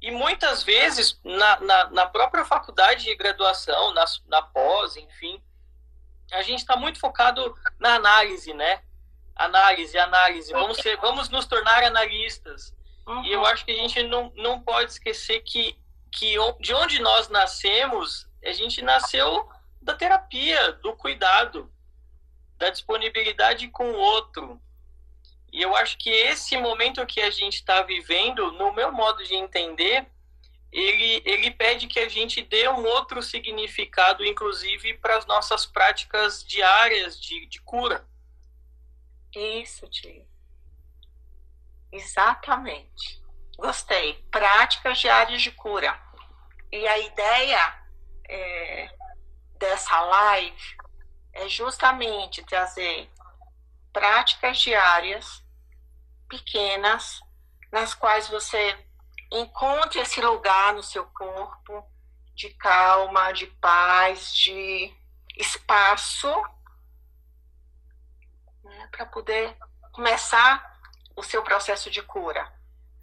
E muitas vezes, na, na, na própria faculdade de graduação, na, na pós, enfim, a gente está muito focado na análise, né? Análise, análise. Vamos, ser, vamos nos tornar analistas. Uhum. E eu acho que a gente não, não pode esquecer que, que de onde nós nascemos, a gente nasceu da terapia, do cuidado, da disponibilidade com o outro. E eu acho que esse momento que a gente está vivendo, no meu modo de entender, ele, ele pede que a gente dê um outro significado, inclusive, para as nossas práticas diárias de, de cura. Isso, Tio. Exatamente. Gostei. Práticas diárias de cura. E a ideia é, dessa live é justamente trazer práticas diárias pequenas nas quais você encontre esse lugar no seu corpo de calma, de paz, de espaço para poder começar o seu processo de cura.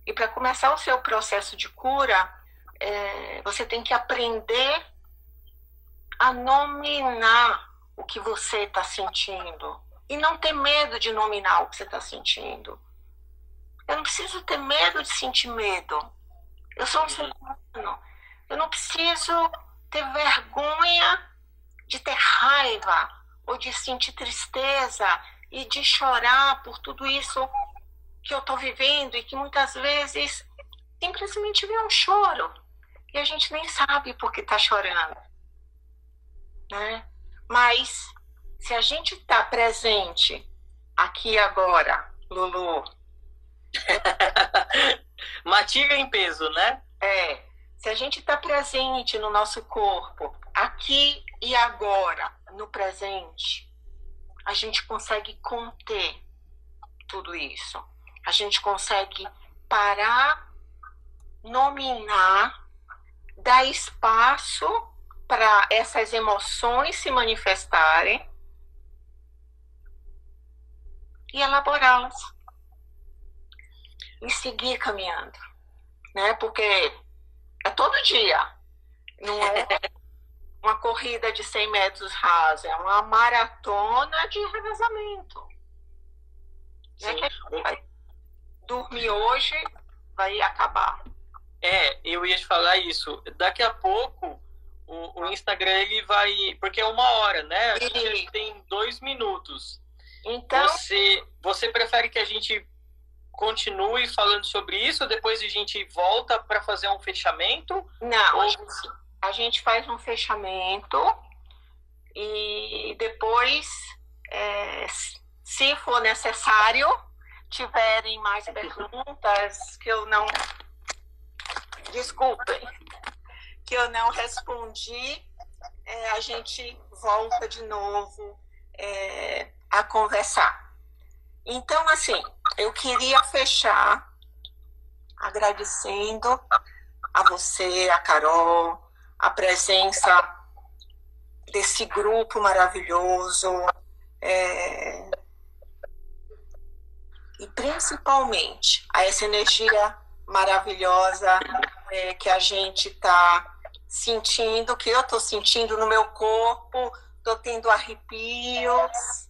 E para começar o seu processo de cura, é, você tem que aprender a nominar o que você está sentindo e não ter medo de nominar o que você está sentindo. Eu não preciso ter medo de sentir medo. Eu sou um ser humano. Eu não preciso ter vergonha de ter raiva ou de sentir tristeza e de chorar por tudo isso que eu estou vivendo e que muitas vezes simplesmente vem um choro e a gente nem sabe por que está chorando né? Mas se a gente está presente aqui agora, Lulu. Matiga em peso, né? É. Se a gente está presente no nosso corpo, aqui e agora, no presente, a gente consegue conter tudo isso. A gente consegue parar, nominar, dar espaço para essas emoções se manifestarem e elaborá-las e seguir caminhando, né? Porque é todo dia, não é uma corrida de 100 metros rasos, é uma maratona de revezamento. Né? Vai dormir hoje, vai acabar. É, eu ia te falar isso. Daqui a pouco o, o Instagram ele vai. Porque é uma hora, né? A gente tem dois minutos. Então. Você, você prefere que a gente continue falando sobre isso? Depois a gente volta para fazer um fechamento? Não, Ou... a gente faz um fechamento e depois, é, se for necessário, tiverem mais perguntas que eu não. Desculpem, que eu não respondi, é, a gente volta de novo é, a conversar. Então, assim, eu queria fechar agradecendo a você, a Carol, a presença desse grupo maravilhoso. É, e principalmente a essa energia maravilhosa é, que a gente está sentindo, que eu estou sentindo no meu corpo, estou tendo arrepios,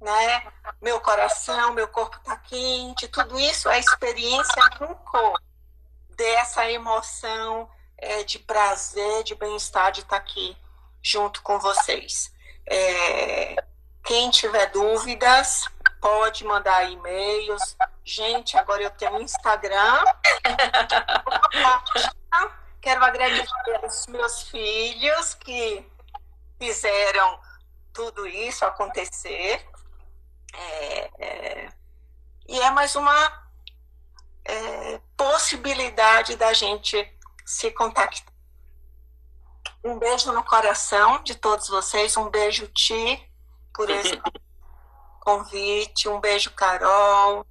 né? Meu coração, meu corpo está quente, tudo isso é experiência no corpo dessa emoção é, de prazer, de bem-estar de estar tá aqui junto com vocês. É, quem tiver dúvidas, pode mandar e-mails. Gente, agora eu tenho um Instagram. Quero agradecer aos meus filhos que fizeram tudo isso acontecer. É, é, e é mais uma é, possibilidade da gente se contactar. Um beijo no coração de todos vocês, um beijo, Ti, por esse convite, um beijo, Carol.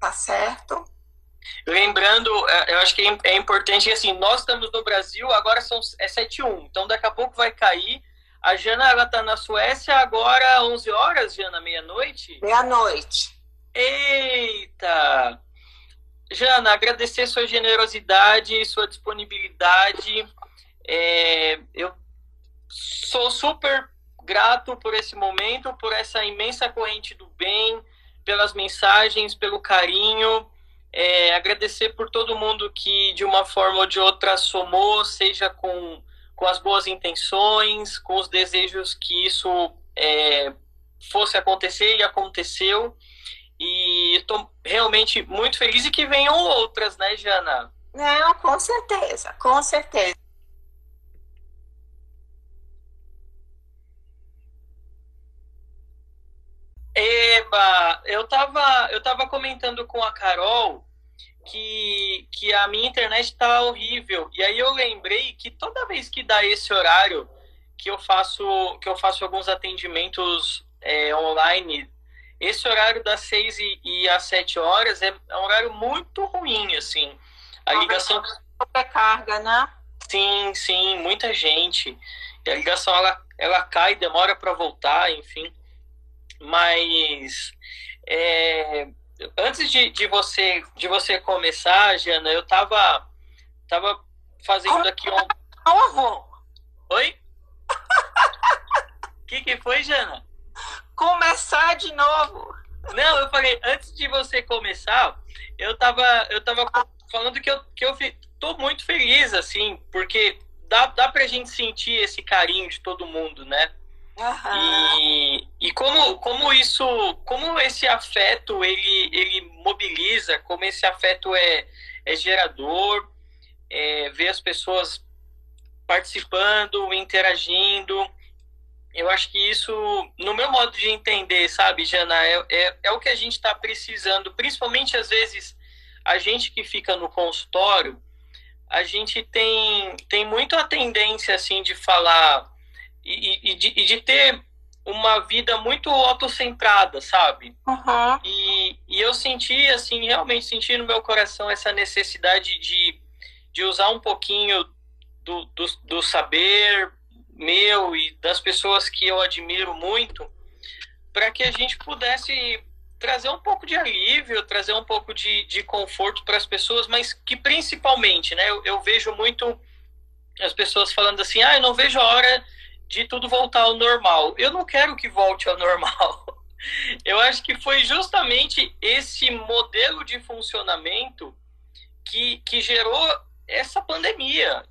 Tá certo? Lembrando, é, eu acho que é, é importante, assim, nós estamos no Brasil, agora são, é 7h1, então daqui a pouco vai cair. A Jana, ela tá na Suécia agora 11 horas, Jana, meia-noite? Meia-noite. Eita! Jana, agradecer sua generosidade, sua disponibilidade. É, eu sou super grato por esse momento, por essa imensa corrente do bem, pelas mensagens, pelo carinho. É, agradecer por todo mundo que, de uma forma ou de outra, somou, seja com, com as boas intenções, com os desejos que isso é, fosse acontecer e aconteceu. E estou realmente muito feliz e que venham outras, né, Jana? Não, com certeza, com certeza. Eba, eu tava, eu tava comentando com a Carol que, que a minha internet tá horrível. E aí eu lembrei que toda vez que dá esse horário que eu faço, que eu faço alguns atendimentos é, online, esse horário das seis e, e às sete horas é, é, um horário muito ruim, assim. A ligação. Sobrecarga, né? Sim, sim, muita gente. E a ligação ela, ela cai, demora para voltar, enfim. Mas é, antes de, de, você, de você começar, Jana, eu tava, tava fazendo aqui um. Novo! Oi? O que, que foi, Jana? Começar de novo. Não, eu falei, antes de você começar, eu tava, eu tava falando que eu, que eu tô muito feliz, assim, porque dá, dá pra gente sentir esse carinho de todo mundo, né? Uhum. E, e como, como isso, como esse afeto ele, ele mobiliza, como esse afeto é, é gerador, é, ver as pessoas participando, interagindo. Eu acho que isso, no meu modo de entender, sabe, Jana, é, é, é o que a gente está precisando, principalmente às vezes a gente que fica no consultório, a gente tem, tem muito a tendência assim de falar e, e, de, e de ter uma vida muito autocentrada, sabe? Uhum. E, e eu senti, assim, realmente senti no meu coração essa necessidade de, de usar um pouquinho do, do, do saber meu e das pessoas que eu admiro muito para que a gente pudesse trazer um pouco de alívio, trazer um pouco de, de conforto para as pessoas, mas que principalmente, né, eu, eu vejo muito as pessoas falando assim, ah, eu não vejo a hora de tudo voltar ao normal. Eu não quero que volte ao normal. Eu acho que foi justamente esse modelo de funcionamento que, que gerou essa pandemia.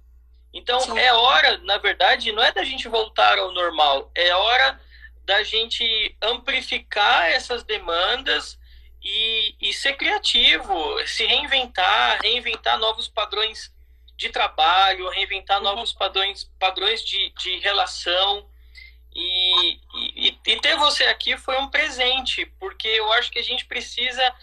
Então, Sim. é hora, na verdade, não é da gente voltar ao normal, é hora da gente amplificar essas demandas e, e ser criativo, se reinventar, reinventar novos padrões de trabalho, reinventar uhum. novos padrões, padrões de, de relação. E, e, e, ter você aqui foi um presente, porque eu acho que a gente precisa,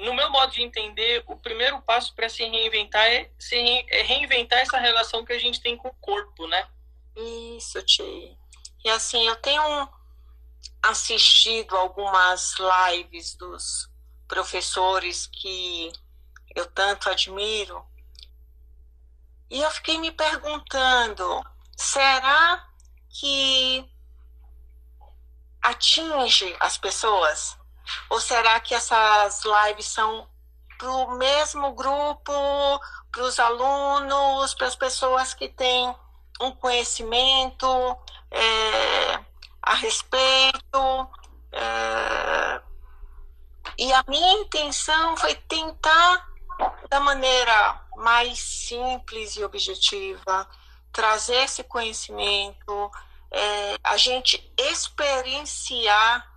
no meu modo de entender, o primeiro passo para se reinventar é, se re, é reinventar essa relação que a gente tem com o corpo, né? Isso, Ti. E assim, eu tenho assistido algumas lives dos professores que eu tanto admiro, e eu fiquei me perguntando: será que atinge as pessoas? Ou será que essas lives são para o mesmo grupo, para os alunos, para as pessoas que têm um conhecimento é, a respeito? É, e a minha intenção foi tentar, da maneira mais simples e objetiva, trazer esse conhecimento, é, a gente experienciar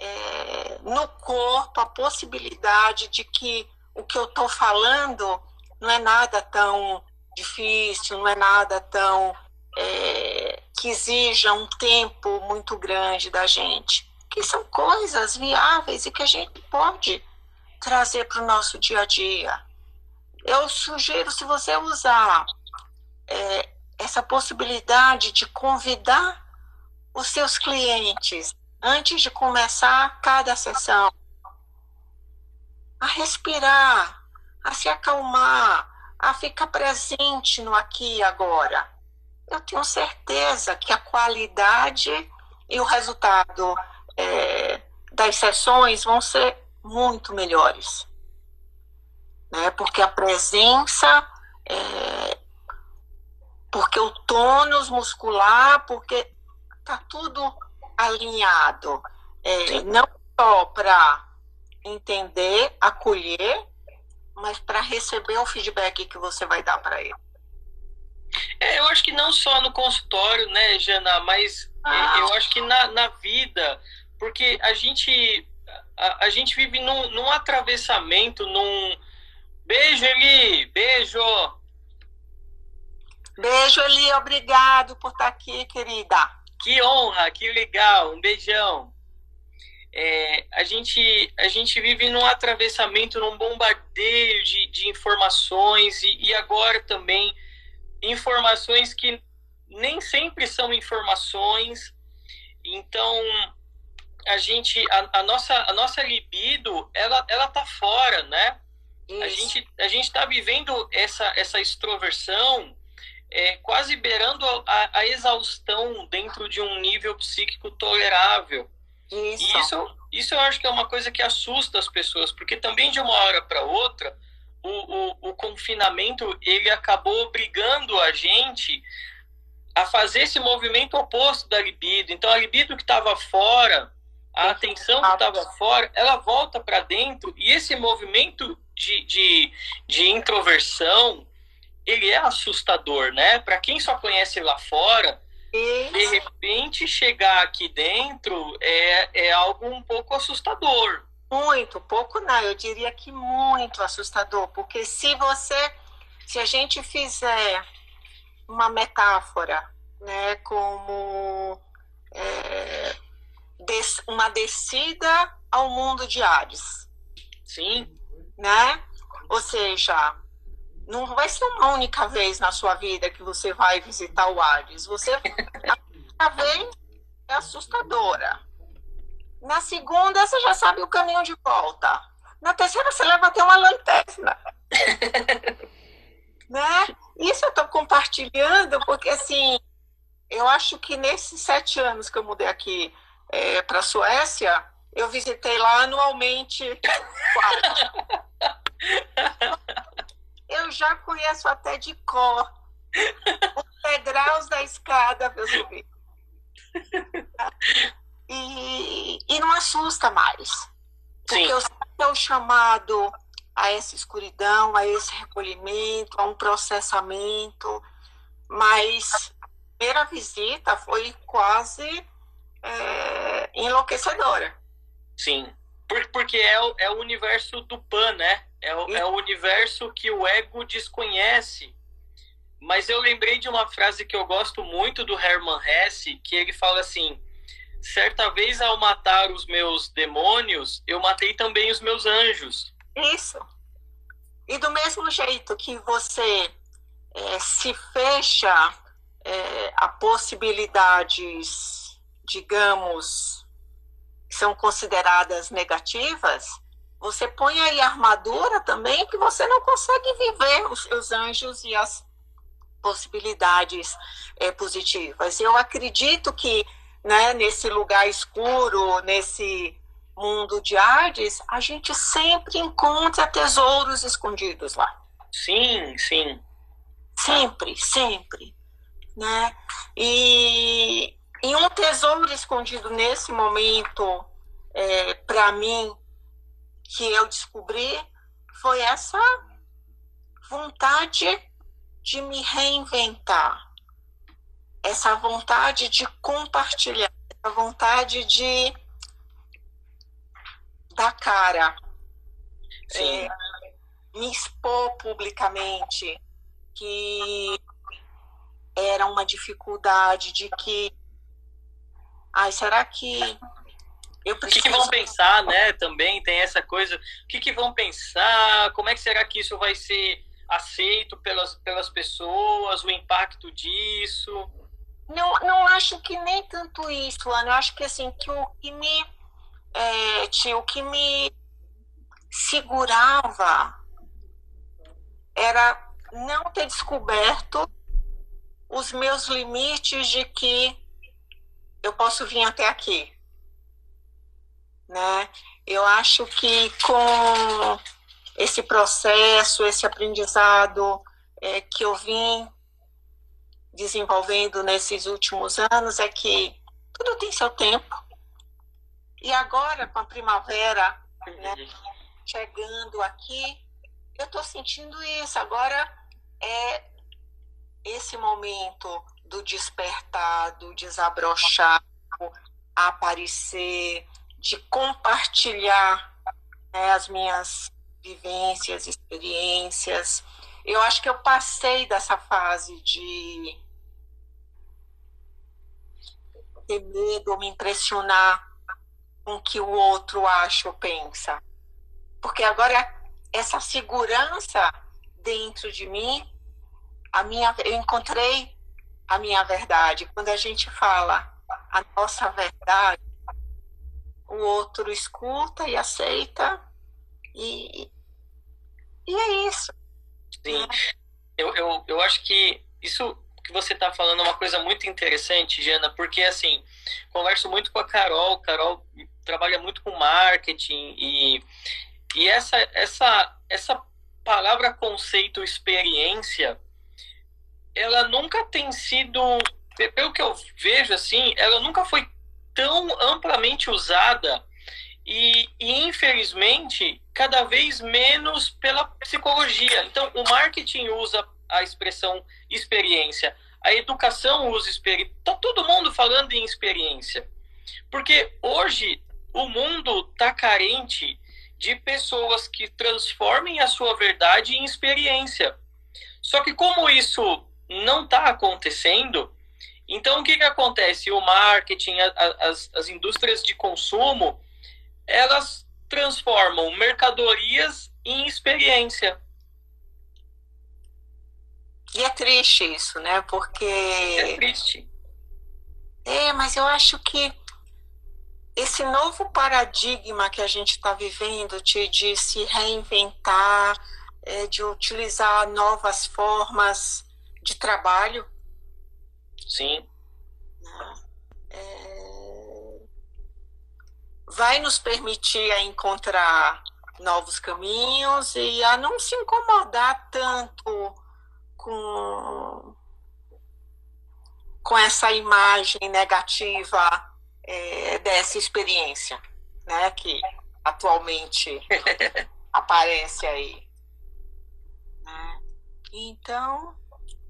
é, no corpo a possibilidade de que o que eu estou falando não é nada tão difícil, não é nada tão é, que exija um tempo muito grande da gente, que são coisas viáveis e que a gente pode trazer para o nosso dia a dia. Eu sugiro, se você usar é, essa possibilidade de convidar os seus clientes antes de começar cada sessão a respirar, a se acalmar, a ficar presente no aqui e agora. Eu tenho certeza que a qualidade e o resultado é, das sessões vão ser muito melhores. Né? Porque a presença é, porque o tônus muscular, porque tá tudo alinhado, é, não só para entender, acolher, mas para receber o feedback que você vai dar para ele. É, eu acho que não só no consultório, né, Jana, mas ah. eu acho que na, na vida, porque a gente a, a gente vive num, num atravessamento, num beijo Eli, beijo Beijo, Eli. Obrigado por estar aqui, querida. Que honra, que legal. Um beijão. É, a, gente, a gente vive num atravessamento, num bombardeio de, de informações e, e agora também informações que nem sempre são informações. Então, a gente, a, a, nossa, a nossa libido, ela, ela tá fora, né? Isso. A gente, a gente tá vivendo essa, essa extroversão é, quase beirando a, a, exaustão dentro de um nível psíquico tolerável. Isso. E isso, isso eu acho que é uma coisa que assusta as pessoas, porque também de uma hora para outra, o, o, o confinamento ele acabou obrigando a gente a fazer esse movimento oposto da libido. Então, a libido que estava fora, a atenção que estava fora, ela volta para dentro, e esse movimento de, de, de introversão, ele é assustador, né? Para quem só conhece lá fora, Isso. de repente chegar aqui dentro é, é algo um pouco assustador. Muito, pouco não, eu diria que muito assustador, porque se você, se a gente fizer uma metáfora, né, como é, des, uma descida ao mundo de Ares. Sim. Né? Ou seja, não vai ser uma única vez na sua vida que você vai visitar o Hades. Você a vez é assustadora. Na segunda, você já sabe o caminho de volta. Na terceira, você leva até uma lanterna. né? Isso eu estou compartilhando porque, assim, eu acho que nesses sete anos que eu mudei aqui é, para a Suécia, eu visitei lá anualmente quatro. eu já conheço até de cor Os degraus da escada eu subir. E, e não assusta mais. Porque Sim. eu sei que é o chamado a essa escuridão, a esse recolhimento, a um processamento, mas a primeira visita foi quase é, enlouquecedora. Sim, porque é o, é o universo do Pan, né? É o, é o universo que o ego desconhece. Mas eu lembrei de uma frase que eu gosto muito do Hermann Hesse, que ele fala assim: certa vez ao matar os meus demônios, eu matei também os meus anjos. Isso. E do mesmo jeito que você é, se fecha é, a possibilidades, digamos, que são consideradas negativas, você põe aí armadura também que você não consegue viver os seus anjos e as possibilidades é, positivas. Eu acredito que né, nesse lugar escuro, nesse mundo de Hades, a gente sempre encontra tesouros escondidos lá. Sim, sim. Sempre, sempre. Né? E, e um tesouro escondido nesse momento, é, para mim, que eu descobri, foi essa vontade de me reinventar, essa vontade de compartilhar, essa vontade de dar cara, é, me expor publicamente, que era uma dificuldade de que, ai, será que eu preciso... O que, que, vão pensar, né? Também tem essa coisa. O que, que vão pensar? Como é que será que isso vai ser aceito pelas, pelas pessoas? O impacto disso? Não, não acho que nem tanto isso, Ana. Eu acho que assim que o que me é, tio, o que me segurava era não ter descoberto os meus limites de que eu posso vir até aqui, né? Eu acho que com esse processo, esse aprendizado é, que eu vim desenvolvendo nesses últimos anos é que tudo tem seu tempo. E agora, com a primavera né, chegando aqui, eu estou sentindo isso. Agora é esse momento do despertar, do desabrochar, aparecer, de compartilhar né, as minhas vivências, experiências. Eu acho que eu passei dessa fase de ter medo me impressionar com o que o outro acha ou pensa. Porque agora essa segurança dentro de mim, a minha, eu encontrei a minha verdade. Quando a gente fala a nossa verdade, o outro escuta e aceita e, e é isso. Sim, eu, eu, eu acho que isso que você está falando é uma coisa muito interessante, Jana, porque assim, converso muito com a Carol, Carol trabalha muito com marketing e, e essa, essa, essa palavra conceito experiência, ela nunca tem sido, pelo que eu vejo assim, ela nunca foi tão amplamente usada e, e, infelizmente cada vez menos pela psicologia. Então o marketing usa a expressão experiência, a educação usa experiência, tá todo mundo falando em experiência. Porque hoje o mundo está carente de pessoas que transformem a sua verdade em experiência. Só que como isso não está acontecendo, então o que, que acontece? O marketing, a, a, as, as indústrias de consumo, elas transformam mercadorias em experiência. E é triste isso, né? Porque. É triste. É, mas eu acho que esse novo paradigma que a gente está vivendo de, de, se reinventar, é, de utilizar novas formas de trabalho. Sim. Né? É, vai nos permitir a encontrar novos caminhos e a não se incomodar tanto com com essa imagem negativa é, dessa experiência, né, que atualmente aparece aí. Né? Então,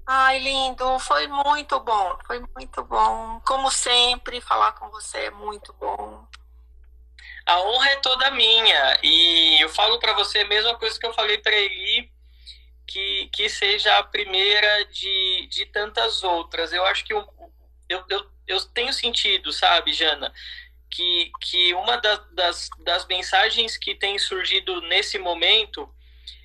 ai, lindo, foi muito bom, foi muito bom. Como sempre, falar com você é muito bom. A honra é toda minha e eu falo para você a mesma coisa que eu falei para Eli que, que seja a primeira de, de tantas outras. Eu acho que eu, eu, eu, eu tenho sentido, sabe, Jana, que, que uma das, das, das mensagens que tem surgido nesse momento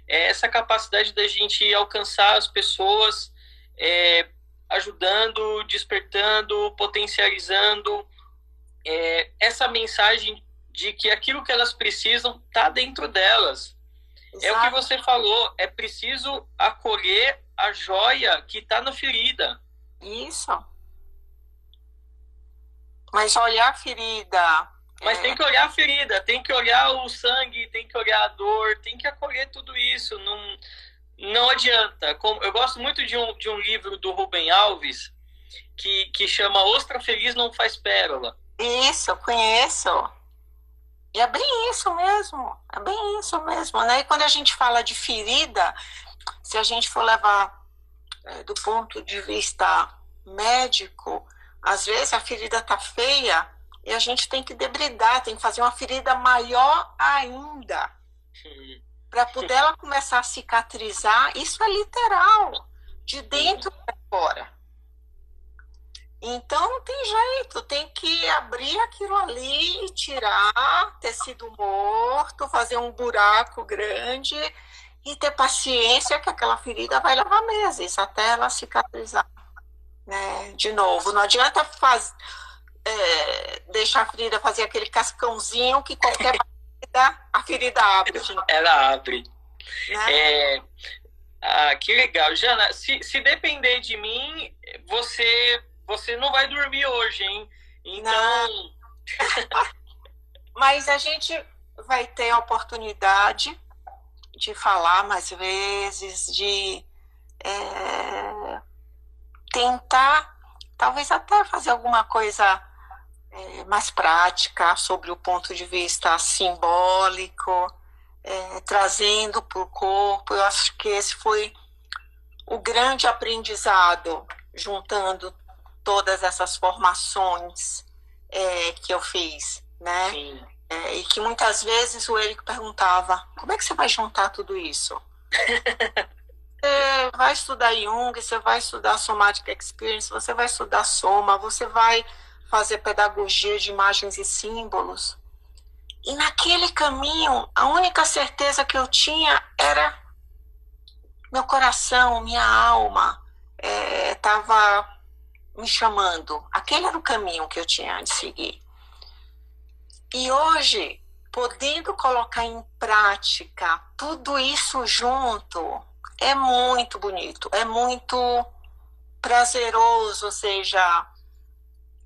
é essa capacidade da gente alcançar as pessoas é, ajudando, despertando, potencializando é, essa mensagem de que aquilo que elas precisam está dentro delas. Exato. É o que você falou, é preciso acolher a joia que está na ferida. Isso. Mas olhar a ferida. Mas é... tem que olhar a ferida, tem que olhar o sangue, tem que olhar a dor, tem que acolher tudo isso. Não, não adianta. Eu gosto muito de um, de um livro do Rubem Alves que, que chama Ostra Feliz Não Faz Pérola. Isso, conheço. E é bem isso mesmo, é bem isso mesmo, né? E quando a gente fala de ferida, se a gente for levar é, do ponto de vista médico, às vezes a ferida tá feia e a gente tem que debridar, tem que fazer uma ferida maior ainda. Para poder ela começar a cicatrizar, isso é literal, de dentro para fora. Então não tem jeito, tem que abrir aquilo ali, tirar tecido morto, fazer um buraco grande e ter paciência que aquela ferida vai levar meses até ela cicatrizar. Né? De novo, não adianta faz, é, deixar a ferida fazer aquele cascãozinho que qualquer ferida, a ferida abre. Ela abre. Né? É, ah, que legal. Jana, se, se depender de mim, você você não vai dormir hoje, hein? Então. Mas a gente vai ter a oportunidade de falar mais vezes, de é, tentar, talvez até fazer alguma coisa é, mais prática sobre o ponto de vista simbólico, é, trazendo para o corpo. Eu acho que esse foi o grande aprendizado, juntando todas essas formações é, que eu fiz, né? É, e que muitas vezes o Eric perguntava: como é que você vai juntar tudo isso? você vai estudar Jung, você vai estudar Somatic Experience, você vai estudar Soma, você vai fazer pedagogia de imagens e símbolos. E naquele caminho, a única certeza que eu tinha era meu coração, minha alma estava é, me chamando. Aquele era o caminho que eu tinha de seguir. E hoje, podendo colocar em prática tudo isso junto, é muito bonito, é muito prazeroso, ou seja,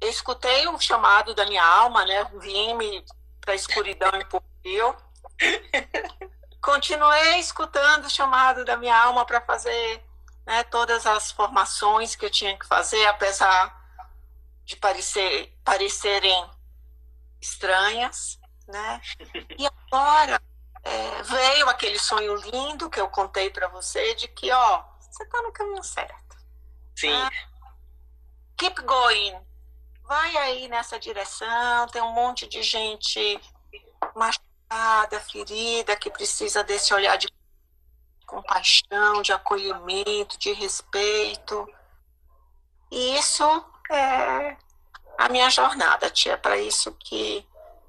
eu escutei o chamado da minha alma, né? Vim-me para a escuridão e por eu. Continuei escutando o chamado da minha alma para fazer né, todas as formações que eu tinha que fazer, apesar de parecer, parecerem estranhas, né? E agora é, veio aquele sonho lindo que eu contei para você de que, ó, você está no caminho certo. Sim. Né? Keep going. Vai aí nessa direção. Tem um monte de gente machucada, ferida, que precisa desse olhar de compaixão, de acolhimento, de respeito. E isso é a minha jornada, tia. É para isso que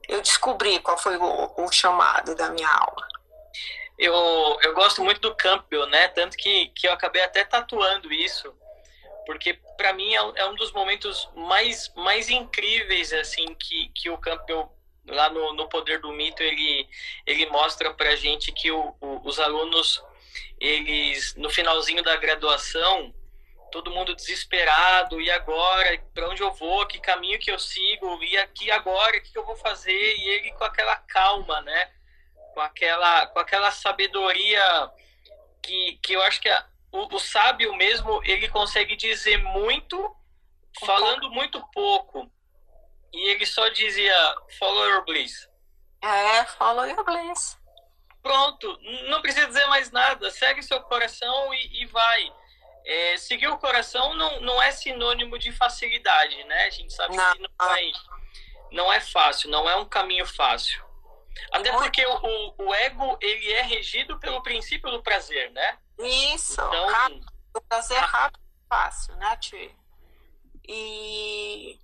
eu descobri qual foi o, o, chamado da minha alma. Eu, eu gosto muito do Campbell, né? Tanto que, que eu acabei até tatuando isso, porque para mim é, é, um dos momentos mais, mais incríveis assim que, que o Campbell lá no, no Poder do Mito ele, ele mostra para gente que o, o, os alunos eles no finalzinho da graduação, todo mundo desesperado, e agora, para onde eu vou, que caminho que eu sigo, e aqui agora, o que eu vou fazer? E ele com aquela calma, né? Com aquela, com aquela sabedoria que, que eu acho que a, o, o sábio mesmo, ele consegue dizer muito falando muito pouco. E ele só dizia follow your bliss. É, follow your bliss. Pronto, não precisa dizer mais nada. Segue seu coração e, e vai. É, seguir o coração não, não é sinônimo de facilidade, né? A gente sabe não. que não, vai, não é fácil, não é um caminho fácil. Até porque o, o ego ele é regido pelo princípio do prazer, né? Isso. Então, rápido, o prazer é rápido e fácil, né, Tio? E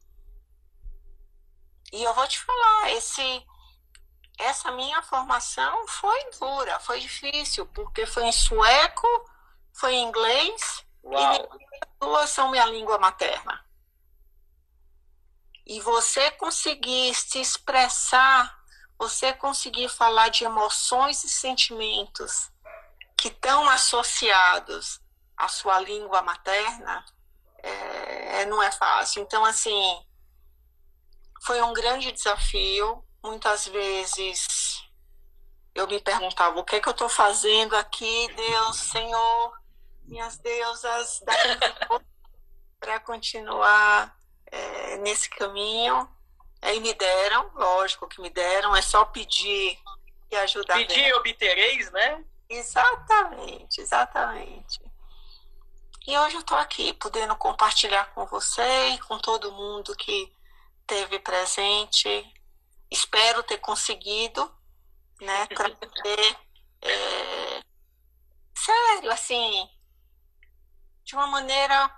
e eu vou te falar, esse essa minha formação foi dura, foi difícil, porque foi em sueco, foi em inglês Uau. e duas são minha língua materna. E você conseguir se expressar, você conseguir falar de emoções e sentimentos que estão associados à sua língua materna, é, não é fácil. Então, assim, foi um grande desafio. Muitas vezes eu me perguntava: o que é que eu estou fazendo aqui, Deus, Senhor, minhas deusas, para continuar é, nesse caminho. Aí me deram, lógico que me deram, é só pedir e ajudar. Pedir e obtereis, né? Exatamente, exatamente. E hoje eu estou aqui, podendo compartilhar com você e com todo mundo que teve presente. Espero ter conseguido, né, trazer, é, sério, assim, de uma maneira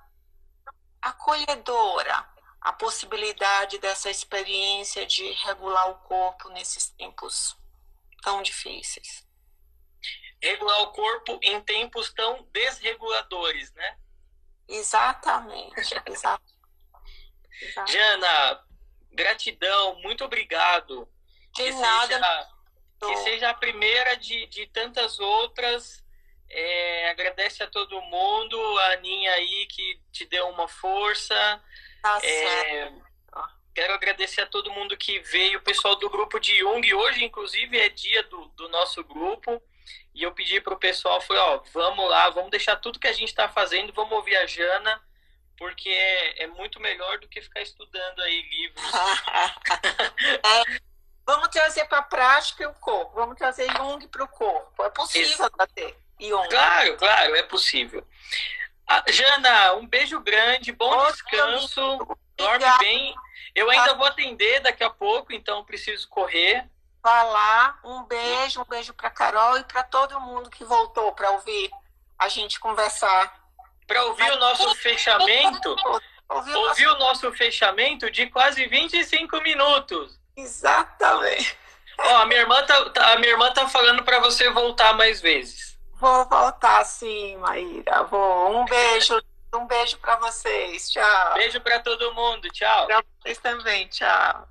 acolhedora, a possibilidade dessa experiência de regular o corpo nesses tempos tão difíceis. Regular o corpo em tempos tão desreguladores, né? Exatamente, exatamente. Jana, gratidão, muito obrigado. De que nada. Seja, que seja a primeira de, de tantas outras. É, agradece a todo mundo, a Aninha aí que te deu uma força. Tá é, quero agradecer a todo mundo que veio, o pessoal do grupo de Jung. Hoje, inclusive, é dia do, do nosso grupo. E eu pedi para o pessoal, falei, ó, vamos lá, vamos deixar tudo que a gente está fazendo, vamos ouvir a Jana porque é, é muito melhor do que ficar estudando aí livros. é, vamos trazer para a prática o corpo, vamos trazer Jung para o corpo. É possível trazer Jung. Claro, claro, é possível. Ah, Jana, um beijo grande, bom descanso, dorme bem. Eu ainda vou atender daqui a pouco, então preciso correr. Vá lá, um beijo, um beijo para Carol e para todo mundo que voltou para ouvir a gente conversar para ouvir o nosso fechamento, ouvir o nosso fechamento de quase 25 minutos. Exatamente. Ó, a minha irmã tá, tá a minha irmã tá falando para você voltar mais vezes. Vou voltar sim, Maíra. Vou. Um beijo, um beijo para vocês. Tchau. Beijo para todo mundo. Tchau. Para vocês também. Tchau.